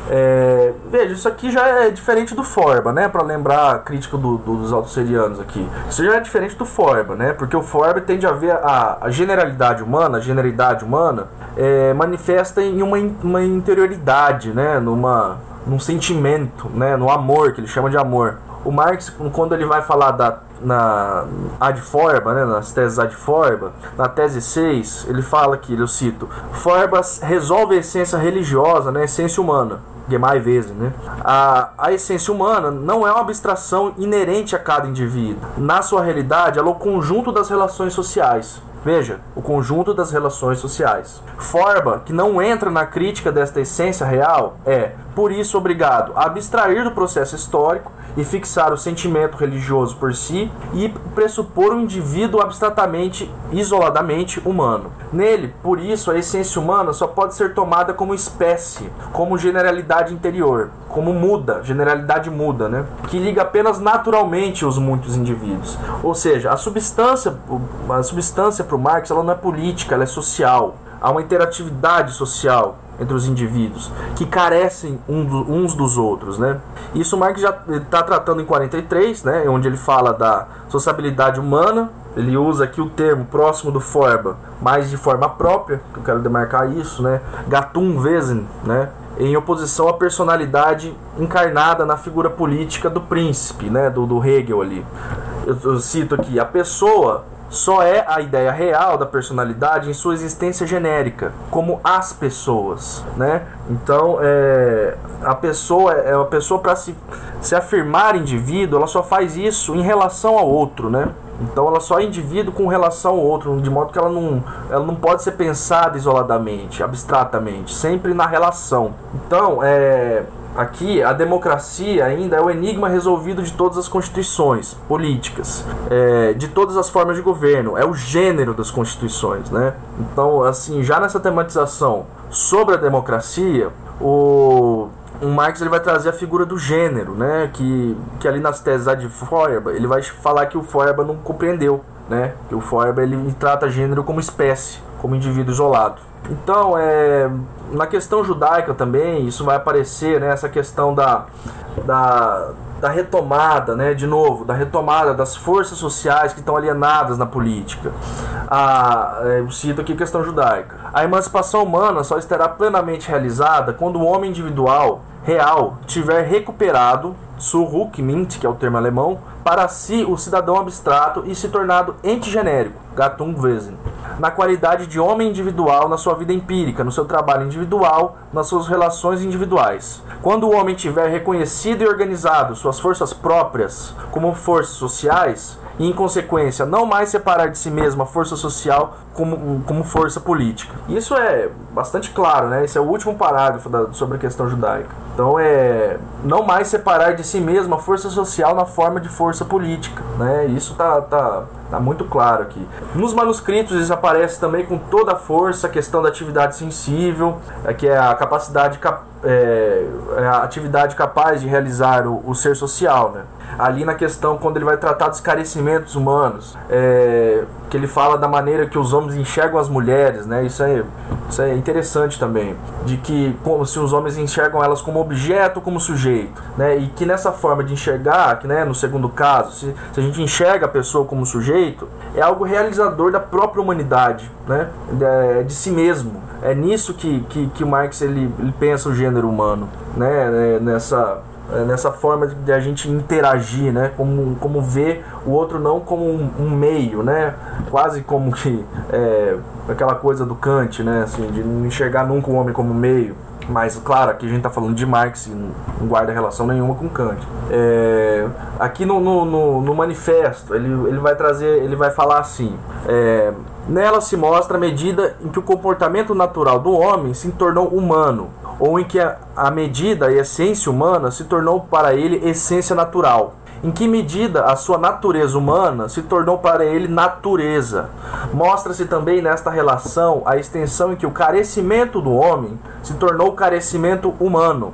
Speaker 3: É, veja, isso aqui já é diferente do Forba, né? Para lembrar a crítica do, do, dos autosserianos aqui. Isso já é diferente do Forba, né? Porque o Forba tende a ver a, a generalidade humana, a generalidade humana é, manifesta em uma, uma interioridade, né? Numa num sentimento, né? No amor que ele chama de amor. O Marx, quando ele vai falar da na ad forba, né, nas teses ad forba, na tese 6, ele fala que, eu cito, forba resolve a essência religiosa, né, a essência humana. Gemai vezes, né? A, a essência humana não é uma abstração inerente a cada indivíduo. Na sua realidade, ela é o conjunto das relações sociais. Veja, o conjunto das relações sociais. Forba, que não entra na crítica desta essência real, é, por isso, obrigado a abstrair do processo histórico e fixar o sentimento religioso por si e pressupor o indivíduo abstratamente, isoladamente humano. Nele, por isso, a essência humana só pode ser tomada como espécie, como generalidade interior, como muda, generalidade muda, né? Que liga apenas naturalmente os muitos indivíduos. Ou seja, a substância, a substância para o Marx, ela não é política, ela é social. Há uma interatividade social entre os indivíduos que carecem uns dos outros, né? Isso Marx já está tratando em 43, né? Onde ele fala da sociabilidade humana. Ele usa aqui o termo próximo do Forba, mas de forma própria, que eu quero demarcar isso, né? Gatumwesen, né? Em oposição à personalidade encarnada na figura política do príncipe, né? Do, do Hegel ali. Eu, eu cito aqui: a pessoa só é a ideia real da personalidade em sua existência genérica, como as pessoas, né? Então, é, a pessoa é uma pessoa para se, se afirmar indivíduo, ela só faz isso em relação ao outro, né? Então ela só é indivíduo com relação ao outro, de modo que ela não, ela não pode ser pensada isoladamente, abstratamente, sempre na relação. Então, é, Aqui, a democracia ainda é o enigma resolvido de todas as constituições políticas, é, de todas as formas de governo, é o gênero das constituições, né? Então, assim, já nessa tematização sobre a democracia, o, o Marx ele vai trazer a figura do gênero, né? Que, que ali nas teses de Feuerbach, ele vai falar que o Feuerbach não compreendeu, né? Que o Feuerbach ele trata gênero como espécie, como indivíduo isolado. Então, é, na questão judaica também, isso vai aparecer, né, essa questão da, da, da retomada, né, de novo, da retomada das forças sociais que estão alienadas na política. A, é, eu cito aqui a questão judaica. A emancipação humana só estará plenamente realizada quando o homem individual real tiver recuperado Zurückmint, que é o termo alemão, para si o cidadão abstrato e se tornado ente genérico, Gattungswesen, na qualidade de homem individual na sua vida empírica, no seu trabalho individual, nas suas relações individuais. Quando o homem tiver reconhecido e organizado suas forças próprias como forças sociais, e, em consequência, não mais separar de si mesmo a força social como, como força política. Isso é bastante claro, né? Esse é o último parágrafo da, sobre a questão judaica. Então, é não mais separar de si mesmo a força social na forma de força política, né? Isso tá, tá, tá muito claro aqui. Nos manuscritos isso aparece também com toda a força a questão da atividade sensível, é, que é a capacidade é, é a atividade capaz de realizar o, o ser social, né? Ali na questão quando ele vai tratar dos carecimentos humanos, é, que ele fala da maneira que os homens enxergam as mulheres, né? Isso é, isso é interessante também, de que como se os homens enxergam elas como objeto, como sujeito, né? E que nessa forma de enxergar, que né, no segundo caso, se, se a gente enxerga a pessoa como sujeito, é algo realizador da própria humanidade, né? De, de si mesmo. É nisso que, que, que Marx ele, ele pensa o gênero humano, né? É, nessa é, nessa forma de a gente interagir, né? Como, como ver o outro não como um, um meio, né? Quase como que é, aquela coisa do Kant, né? Assim, de não enxergar nunca o homem como meio. Mas, claro, aqui a gente está falando de Marx e não guarda relação nenhuma com Kant. É, aqui no, no, no, no, manifesto, ele, ele vai trazer, ele vai falar assim: é, nela se mostra a medida em que o comportamento natural do homem se tornou humano ou em que a, a medida e essência humana se tornou para ele essência natural. Em que medida a sua natureza humana se tornou para ele natureza? Mostra-se também nesta relação a extensão em que o carecimento do homem se tornou carecimento humano.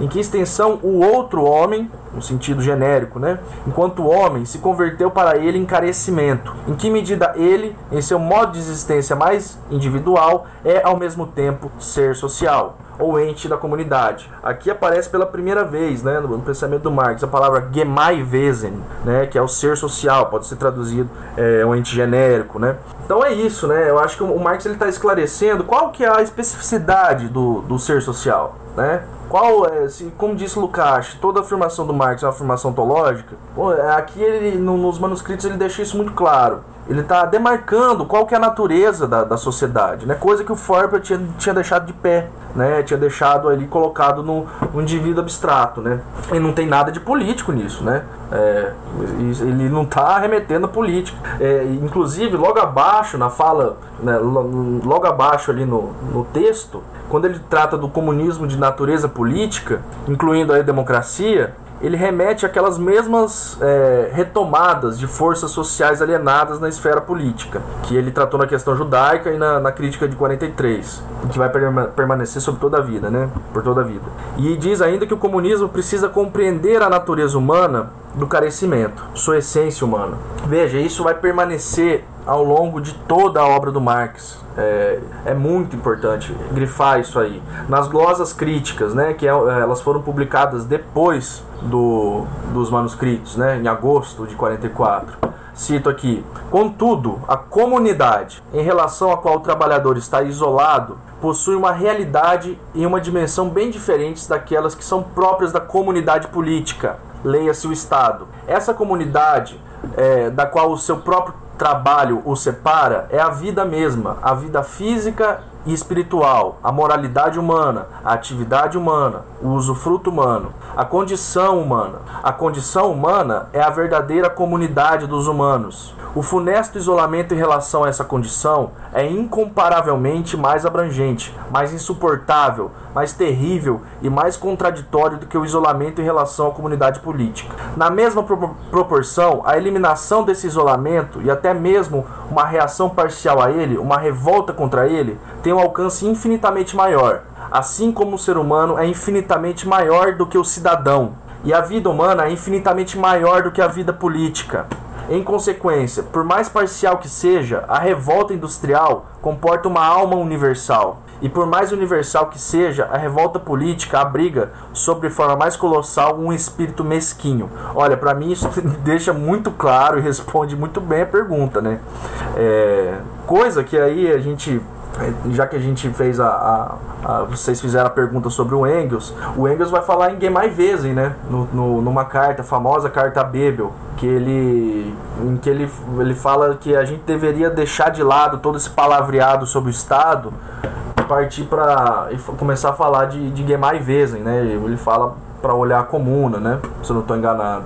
Speaker 3: Em que extensão o outro homem, no sentido genérico, né? Enquanto homem se converteu para ele em carecimento. Em que medida ele, em seu modo de existência mais individual, é ao mesmo tempo ser social ou ente da comunidade. Aqui aparece pela primeira vez, né, no pensamento do Marx, a palavra Gemeinwesen, né, que é o ser social, pode ser traduzido é, um ente genérico, né. Então é isso, né. Eu acho que o Marx ele está esclarecendo qual que é a especificidade do, do ser social, né. Qual é, se, como disse Lukács, toda afirmação do Marx é uma afirmação ontológica. Pô, aqui ele, no, nos manuscritos ele deixa isso muito claro ele está demarcando qual que é a natureza da, da sociedade, né? Coisa que o Feuerbach tinha, tinha deixado de pé, né? Tinha deixado ali colocado no, no indivíduo abstrato, né? E não tem nada de político nisso, né? É, ele não está remetendo a política. É, inclusive, logo abaixo, na fala, né, logo abaixo ali no, no texto, quando ele trata do comunismo de natureza política, incluindo a democracia, ele remete àquelas mesmas é, retomadas de forças sociais alienadas na esfera política, que ele tratou na questão judaica e na, na crítica de 43, que vai permanecer sobre toda a vida, né? Por toda a vida. E diz ainda que o comunismo precisa compreender a natureza humana do carecimento, sua essência humana. Veja, isso vai permanecer ao longo de toda a obra do Marx. É, é muito importante grifar isso aí. Nas glosas críticas, né, que é, elas foram publicadas depois do, dos manuscritos, né, em agosto de 44. Cito aqui: Contudo, a comunidade, em relação à qual o trabalhador está isolado, possui uma realidade e uma dimensão bem diferentes daquelas que são próprias da comunidade política, leia-se o Estado. Essa comunidade, é, da qual o seu próprio trabalho o separa é a vida mesma, a vida física e espiritual, a moralidade humana, a atividade humana, o usufruto humano, a condição humana. A condição humana é a verdadeira comunidade dos humanos. O funesto isolamento em relação a essa condição é incomparavelmente mais abrangente, mais insuportável, mais terrível e mais contraditório do que o isolamento em relação à comunidade política. Na mesma proporção, a eliminação desse isolamento e até mesmo uma reação parcial a ele, uma revolta contra ele, tem um alcance infinitamente maior. Assim como o ser humano é infinitamente maior do que o cidadão, e a vida humana é infinitamente maior do que a vida política. Em consequência, por mais parcial que seja, a revolta industrial comporta uma alma universal. E por mais universal que seja, a revolta política abriga, sobre forma mais colossal, um espírito mesquinho. Olha, para mim isso deixa muito claro e responde muito bem a pergunta, né? É, coisa que aí a gente já que a gente fez a, a, a, vocês fizeram a pergunta sobre o Engels, o Engels vai falar em Gemaiwesen, né? No, no, numa carta, a famosa carta Bebel, que ele em que ele, ele fala que a gente deveria deixar de lado todo esse palavreado sobre o Estado partir para começar a falar de, de Gemaiwesen, né? Ele fala para olhar a comuna, né? Se eu não estou enganado.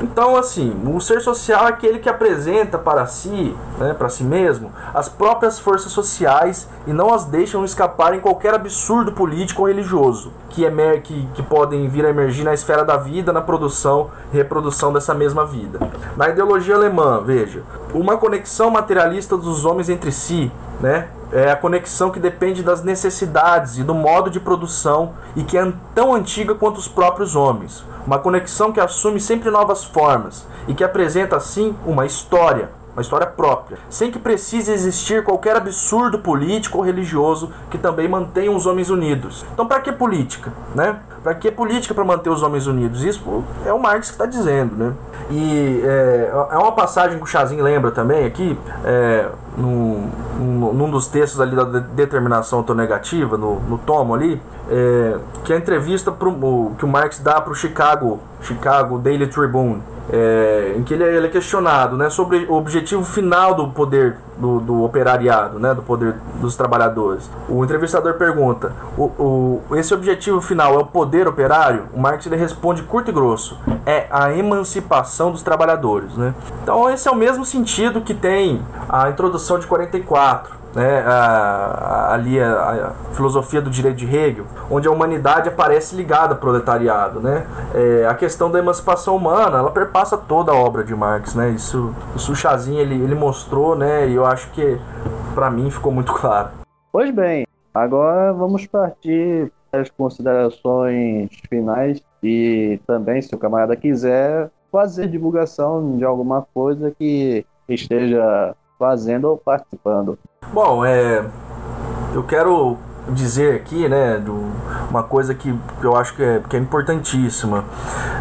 Speaker 3: Então, assim, o ser social é aquele que apresenta para si, né, para si mesmo, as próprias forças sociais e não as deixam escapar em qualquer absurdo político ou religioso que, emer que, que podem vir a emergir na esfera da vida, na produção e reprodução dessa mesma vida. Na ideologia alemã, veja, uma conexão materialista dos homens entre si, né? é a conexão que depende das necessidades e do modo de produção e que é tão antiga quanto os próprios homens. Uma conexão que assume sempre novas formas e que apresenta assim uma história, uma história própria, sem que precise existir qualquer absurdo político ou religioso que também mantenha os homens unidos. Então, para que política, né? Para que política para manter os homens unidos? Isso é o Marx que está dizendo, né? E é, é uma passagem que o Chazinho lembra também aqui, é, num, num, dos textos ali da determinação autonegativa, no, no tomo ali, é, que é a entrevista pro, que o Marx dá para o Chicago, Chicago Daily Tribune é, em que ele é, ele é, questionado né, sobre o objetivo final do poder do, do, operariado, né, do poder dos trabalhadores. O entrevistador pergunta: o, o, esse objetivo final é o poder operário? O Marx ele responde curto e grosso: é a emancipação dos trabalhadores. Né? Então, esse é o mesmo sentido que tem a introdução de 44 né, a, a, ali a, a, filosofia do direito de Hegel, onde a humanidade aparece ligada ao proletariado, né? É, a questão da emancipação humana, ela perpassa toda a obra de Marx, né? Isso, o Chazinho ele, ele mostrou, né? E eu acho que para mim ficou muito claro.
Speaker 2: Pois bem, agora vamos partir para as considerações finais e também, se o camarada quiser, fazer divulgação de alguma coisa que esteja fazendo ou participando.
Speaker 3: Bom, é, eu quero dizer aqui, né, do, uma coisa que eu acho que é, que é importantíssima,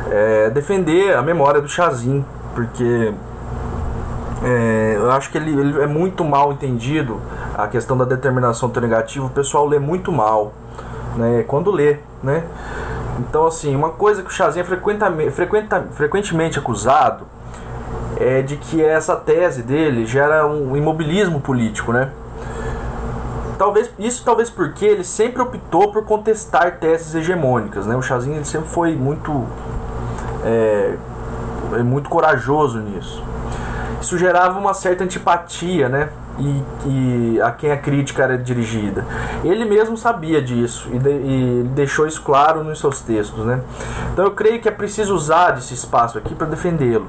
Speaker 3: é defender a memória do Chazin, porque é, eu acho que ele, ele, é muito mal entendido a questão da determinação negativa, o pessoal lê muito mal, né, quando lê, né. Então, assim, uma coisa que o Chazin é frequentemente acusado é de que essa tese dele gera um imobilismo político, né? Talvez, isso talvez porque ele sempre optou por contestar teses hegemônicas, né? O Chazinho ele sempre foi muito é, é, muito corajoso nisso. Isso gerava uma certa antipatia, né? e, e, a quem a crítica era dirigida. Ele mesmo sabia disso e, de, e deixou isso claro nos seus textos. Né? Então eu creio que é preciso usar esse espaço aqui para defendê-lo.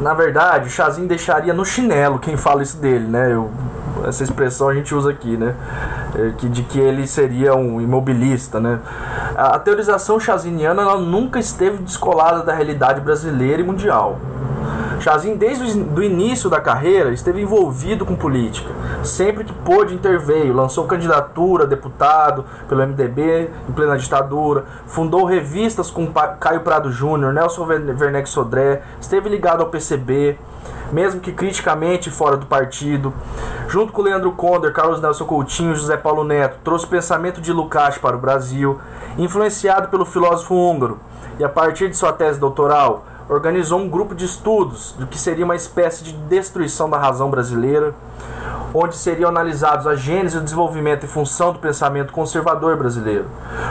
Speaker 3: Na verdade, o Chazinho deixaria no chinelo quem fala isso dele, né? Eu, essa expressão a gente usa aqui, né? É, que, de que ele seria um imobilista, né? A, a teorização chaziniana nunca esteve descolada da realidade brasileira e mundial. Chazin, desde o início da carreira, esteve envolvido com política. Sempre que pôde, interveio. Lançou candidatura a deputado pelo MDB em plena ditadura. Fundou revistas com Caio Prado Júnior, Nelson Werneck Sodré. Esteve ligado ao PCB mesmo que criticamente fora do partido. Junto com Leandro Conder, Carlos Nelson Coutinho e José Paulo Neto, trouxe o pensamento de Lukács para o Brasil, influenciado pelo filósofo húngaro, e a partir de sua tese doutoral, organizou um grupo de estudos do que seria uma espécie de destruição da razão brasileira, onde seriam analisados a gênese, o desenvolvimento e função do pensamento conservador brasileiro.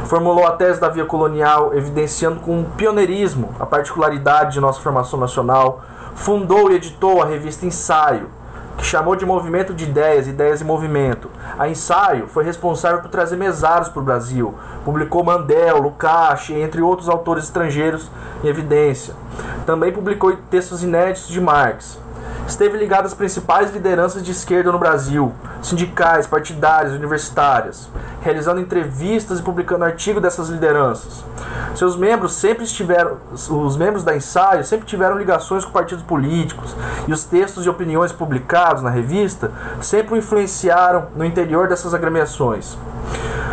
Speaker 3: Formulou a tese da via colonial, evidenciando com pioneirismo a particularidade de nossa formação nacional, fundou e editou a revista Ensaio, que chamou de Movimento de Ideias, Ideias em Movimento. A Ensaio foi responsável por trazer mesários para o Brasil, publicou Mandel, Lukács, entre outros autores estrangeiros em evidência. Também publicou textos inéditos de Marx. Esteve ligado às principais lideranças de esquerda no Brasil, sindicais, partidárias, universitárias, realizando entrevistas e publicando artigos dessas lideranças. Seus membros sempre estiveram, os membros da ensaio sempre tiveram ligações com partidos políticos e os textos e opiniões publicados na revista sempre o influenciaram no interior dessas agremiações.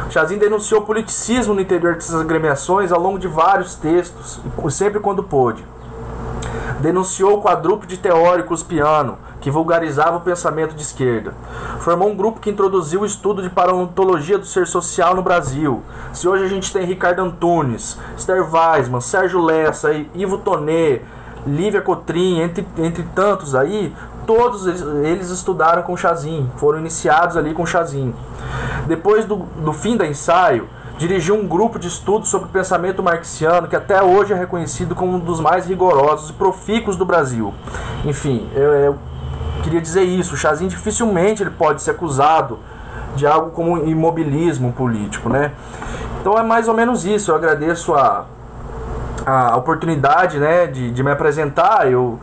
Speaker 3: Chazin denunciou o politicismo no interior dessas agremiações ao longo de vários textos, sempre quando pôde denunciou o quadrúpede teórico Uspiano, que vulgarizava o pensamento de esquerda. Formou um grupo que introduziu o estudo de paleontologia do ser social no Brasil. Se hoje a gente tem Ricardo Antunes, Esther Weisman, Sérgio Lessa, Ivo Tonet, Lívia Cotrim, entre, entre tantos aí, todos eles, eles estudaram com Chazin, foram iniciados ali com Chazin. Depois do, do fim do ensaio, dirigiu um grupo de estudos sobre o pensamento marxiano que até hoje é reconhecido como um dos mais rigorosos e profícuos do Brasil. Enfim, eu, eu queria dizer isso. O Chazin dificilmente ele pode ser acusado de algo como imobilismo político, né? Então é mais ou menos isso. Eu agradeço a, a oportunidade, né, de, de me apresentar. Eu,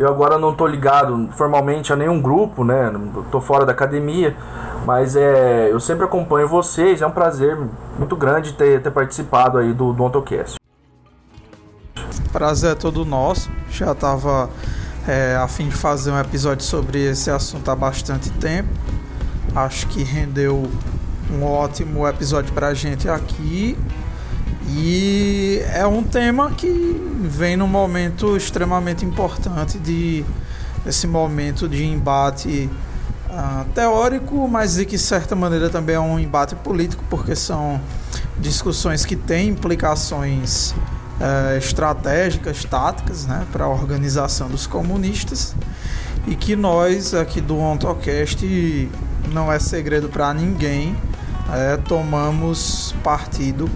Speaker 3: eu agora não estou ligado formalmente a nenhum grupo, né? Estou fora da academia mas é, eu sempre acompanho vocês, é um prazer muito grande ter, ter participado aí do, do Ontocast.
Speaker 1: Prazer é todo nosso. Já estava é, a fim de fazer um episódio sobre esse assunto há bastante tempo. Acho que rendeu um ótimo episódio para a gente aqui. E é um tema que vem num momento extremamente importante de esse momento de embate uh, teórico, mas de que certa maneira também é um embate político, porque são discussões que têm implicações uh, estratégicas, táticas, né, para a organização dos comunistas e que nós aqui do OntoCast não é segredo para ninguém, é, tomamos partido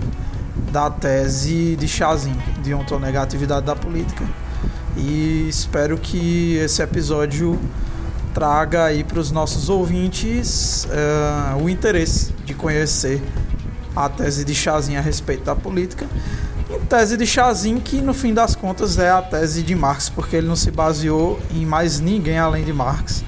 Speaker 1: da tese de Chazin, de ontonegatividade da política. E espero que esse episódio traga aí para os nossos ouvintes uh, o interesse de conhecer a tese de Chazin a respeito da política. E tese de Chazin que no fim das contas é a tese de Marx, porque ele não se baseou em mais ninguém além de Marx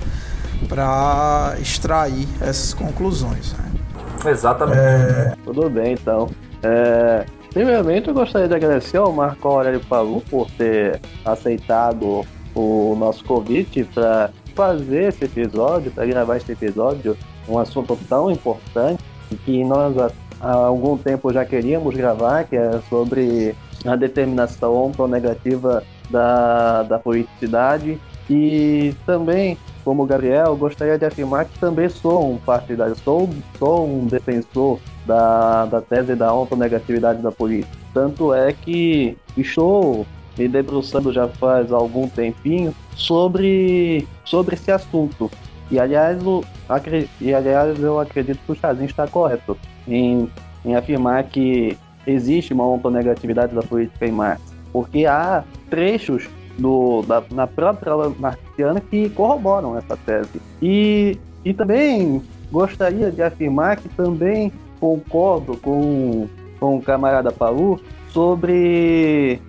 Speaker 1: para extrair essas conclusões. Né?
Speaker 3: Exatamente.
Speaker 2: É... Tudo bem, então. É... Primeiramente, eu gostaria de agradecer ao Marco Aurélio Palu por ter aceitado o nosso convite para fazer esse episódio, para gravar esse episódio, um assunto tão importante que nós há algum tempo já queríamos gravar, que é sobre a determinação ontonegativa da, da politicidade. E também, como Gabriel, gostaria de afirmar que também sou um partidário, sou, sou um defensor da, da tese da ontonegatividade da política. Tanto é que estou me debruçando já faz algum tempinho sobre, sobre esse assunto. E aliás, o, e aliás, eu acredito que o Chazinho está correto em, em afirmar que existe uma ontonegatividade da política em Marx, porque há trechos do, da, na própria marxiana que corroboram essa tese. E, e também gostaria de afirmar que também concordo com, com o camarada Palu sobre,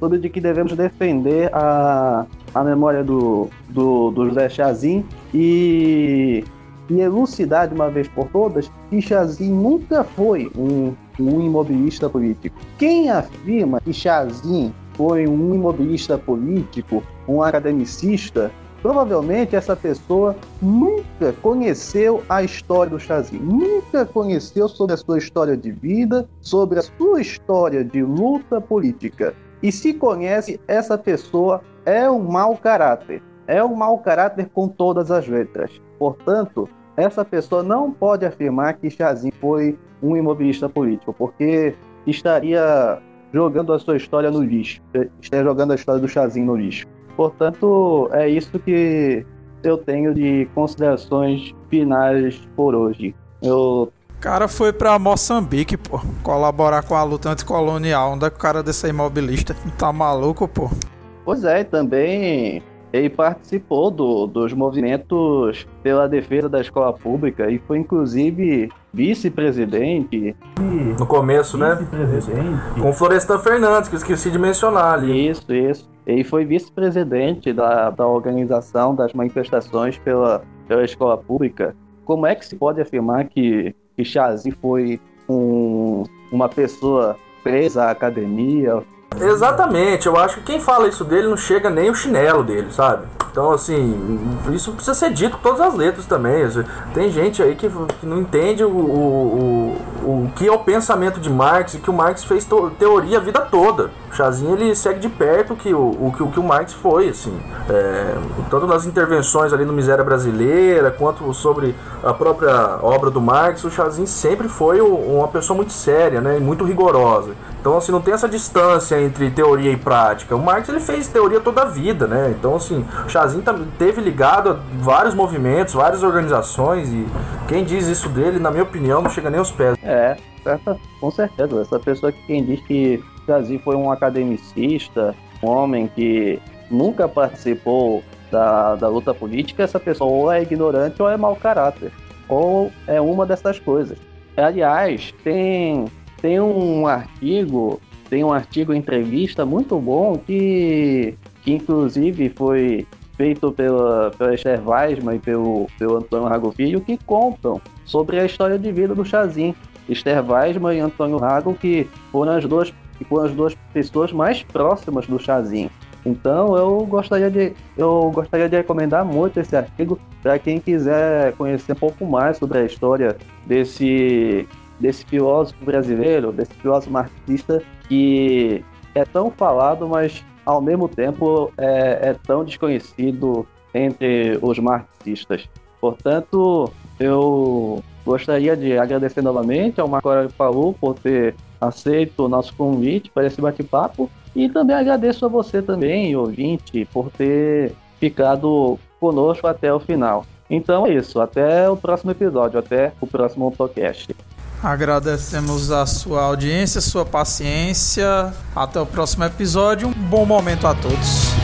Speaker 2: sobre de que devemos defender a, a memória do, do, do José Chazin e, e elucidar de uma vez por todas que Chazin nunca foi um, um imobilista político. Quem afirma que Chazin foi um imobilista político, um academicista, provavelmente essa pessoa nunca conheceu a história do Chazin, nunca conheceu sobre a sua história de vida, sobre a sua história de luta política. E se conhece, essa pessoa é um mau caráter. É um mau caráter com todas as letras. Portanto, essa pessoa não pode afirmar que Chazin foi um imobilista político, porque estaria jogando a sua história no lixo, estaria jogando a história do Chazin no lixo. Portanto, é isso que eu tenho de considerações finais por hoje. Eu
Speaker 1: cara foi pra Moçambique, pô, colaborar com a luta anticolonial. Onde é que o cara desse imobilista? Tá maluco, pô?
Speaker 2: Pois é, também ele participou do, dos movimentos pela defesa da escola pública e foi inclusive vice-presidente.
Speaker 3: No começo, né? Com Florestan Fernandes, que eu esqueci de mencionar ali.
Speaker 2: Isso, isso. Ele foi vice-presidente da, da organização das manifestações pela, pela escola pública. Como é que se pode afirmar que, que Chazi foi um, uma pessoa presa à academia,
Speaker 3: Exatamente, eu acho que quem fala isso dele não chega nem o chinelo dele, sabe? Então, assim, isso precisa ser dito com todas as letras também. Tem gente aí que, que não entende o, o, o, o, que é o pensamento de Marx e que o Marx fez teoria a vida toda. O Chazinho ele segue de perto que o, o, o que o Marx foi, assim. É, tanto nas intervenções ali no Miséria Brasileira, quanto sobre a própria obra do Marx, o Chazinho sempre foi uma pessoa muito séria, né? E muito rigorosa. Então, assim, não tem essa distância entre teoria e prática. O Marx ele fez teoria toda a vida, né? Então, assim, o também teve ligado a vários movimentos, várias organizações e quem diz isso dele, na minha opinião, não chega nem aos pés.
Speaker 2: É, com certeza. Essa pessoa que quem diz que Chazinho foi um academicista, um homem que nunca participou da, da luta política, essa pessoa ou é ignorante ou é mau caráter. Ou é uma dessas coisas. Aliás, tem tem um artigo, tem um artigo entrevista muito bom que, que inclusive foi feito pela, pela Esther Weisman e pelo, pelo Antônio Rago Filho, que contam sobre a história de vida do Chazin. Esther Weisman e Antônio Rago, que foram as duas, que foram as duas pessoas mais próximas do Chazin. Então eu gostaria de, eu gostaria de recomendar muito esse artigo para quem quiser conhecer um pouco mais sobre a história desse desse filósofo brasileiro, desse filósofo marxista que é tão falado, mas ao mesmo tempo é, é tão desconhecido entre os marxistas. Portanto, eu gostaria de agradecer novamente ao Marco Aurélio Palu por ter aceito o nosso convite para esse bate-papo e também agradeço a você também, ouvinte, por ter ficado conosco até o final. Então é isso, até o próximo episódio, até o próximo podcast.
Speaker 1: Agradecemos a sua audiência, sua paciência. Até o próximo episódio. Um bom momento a todos.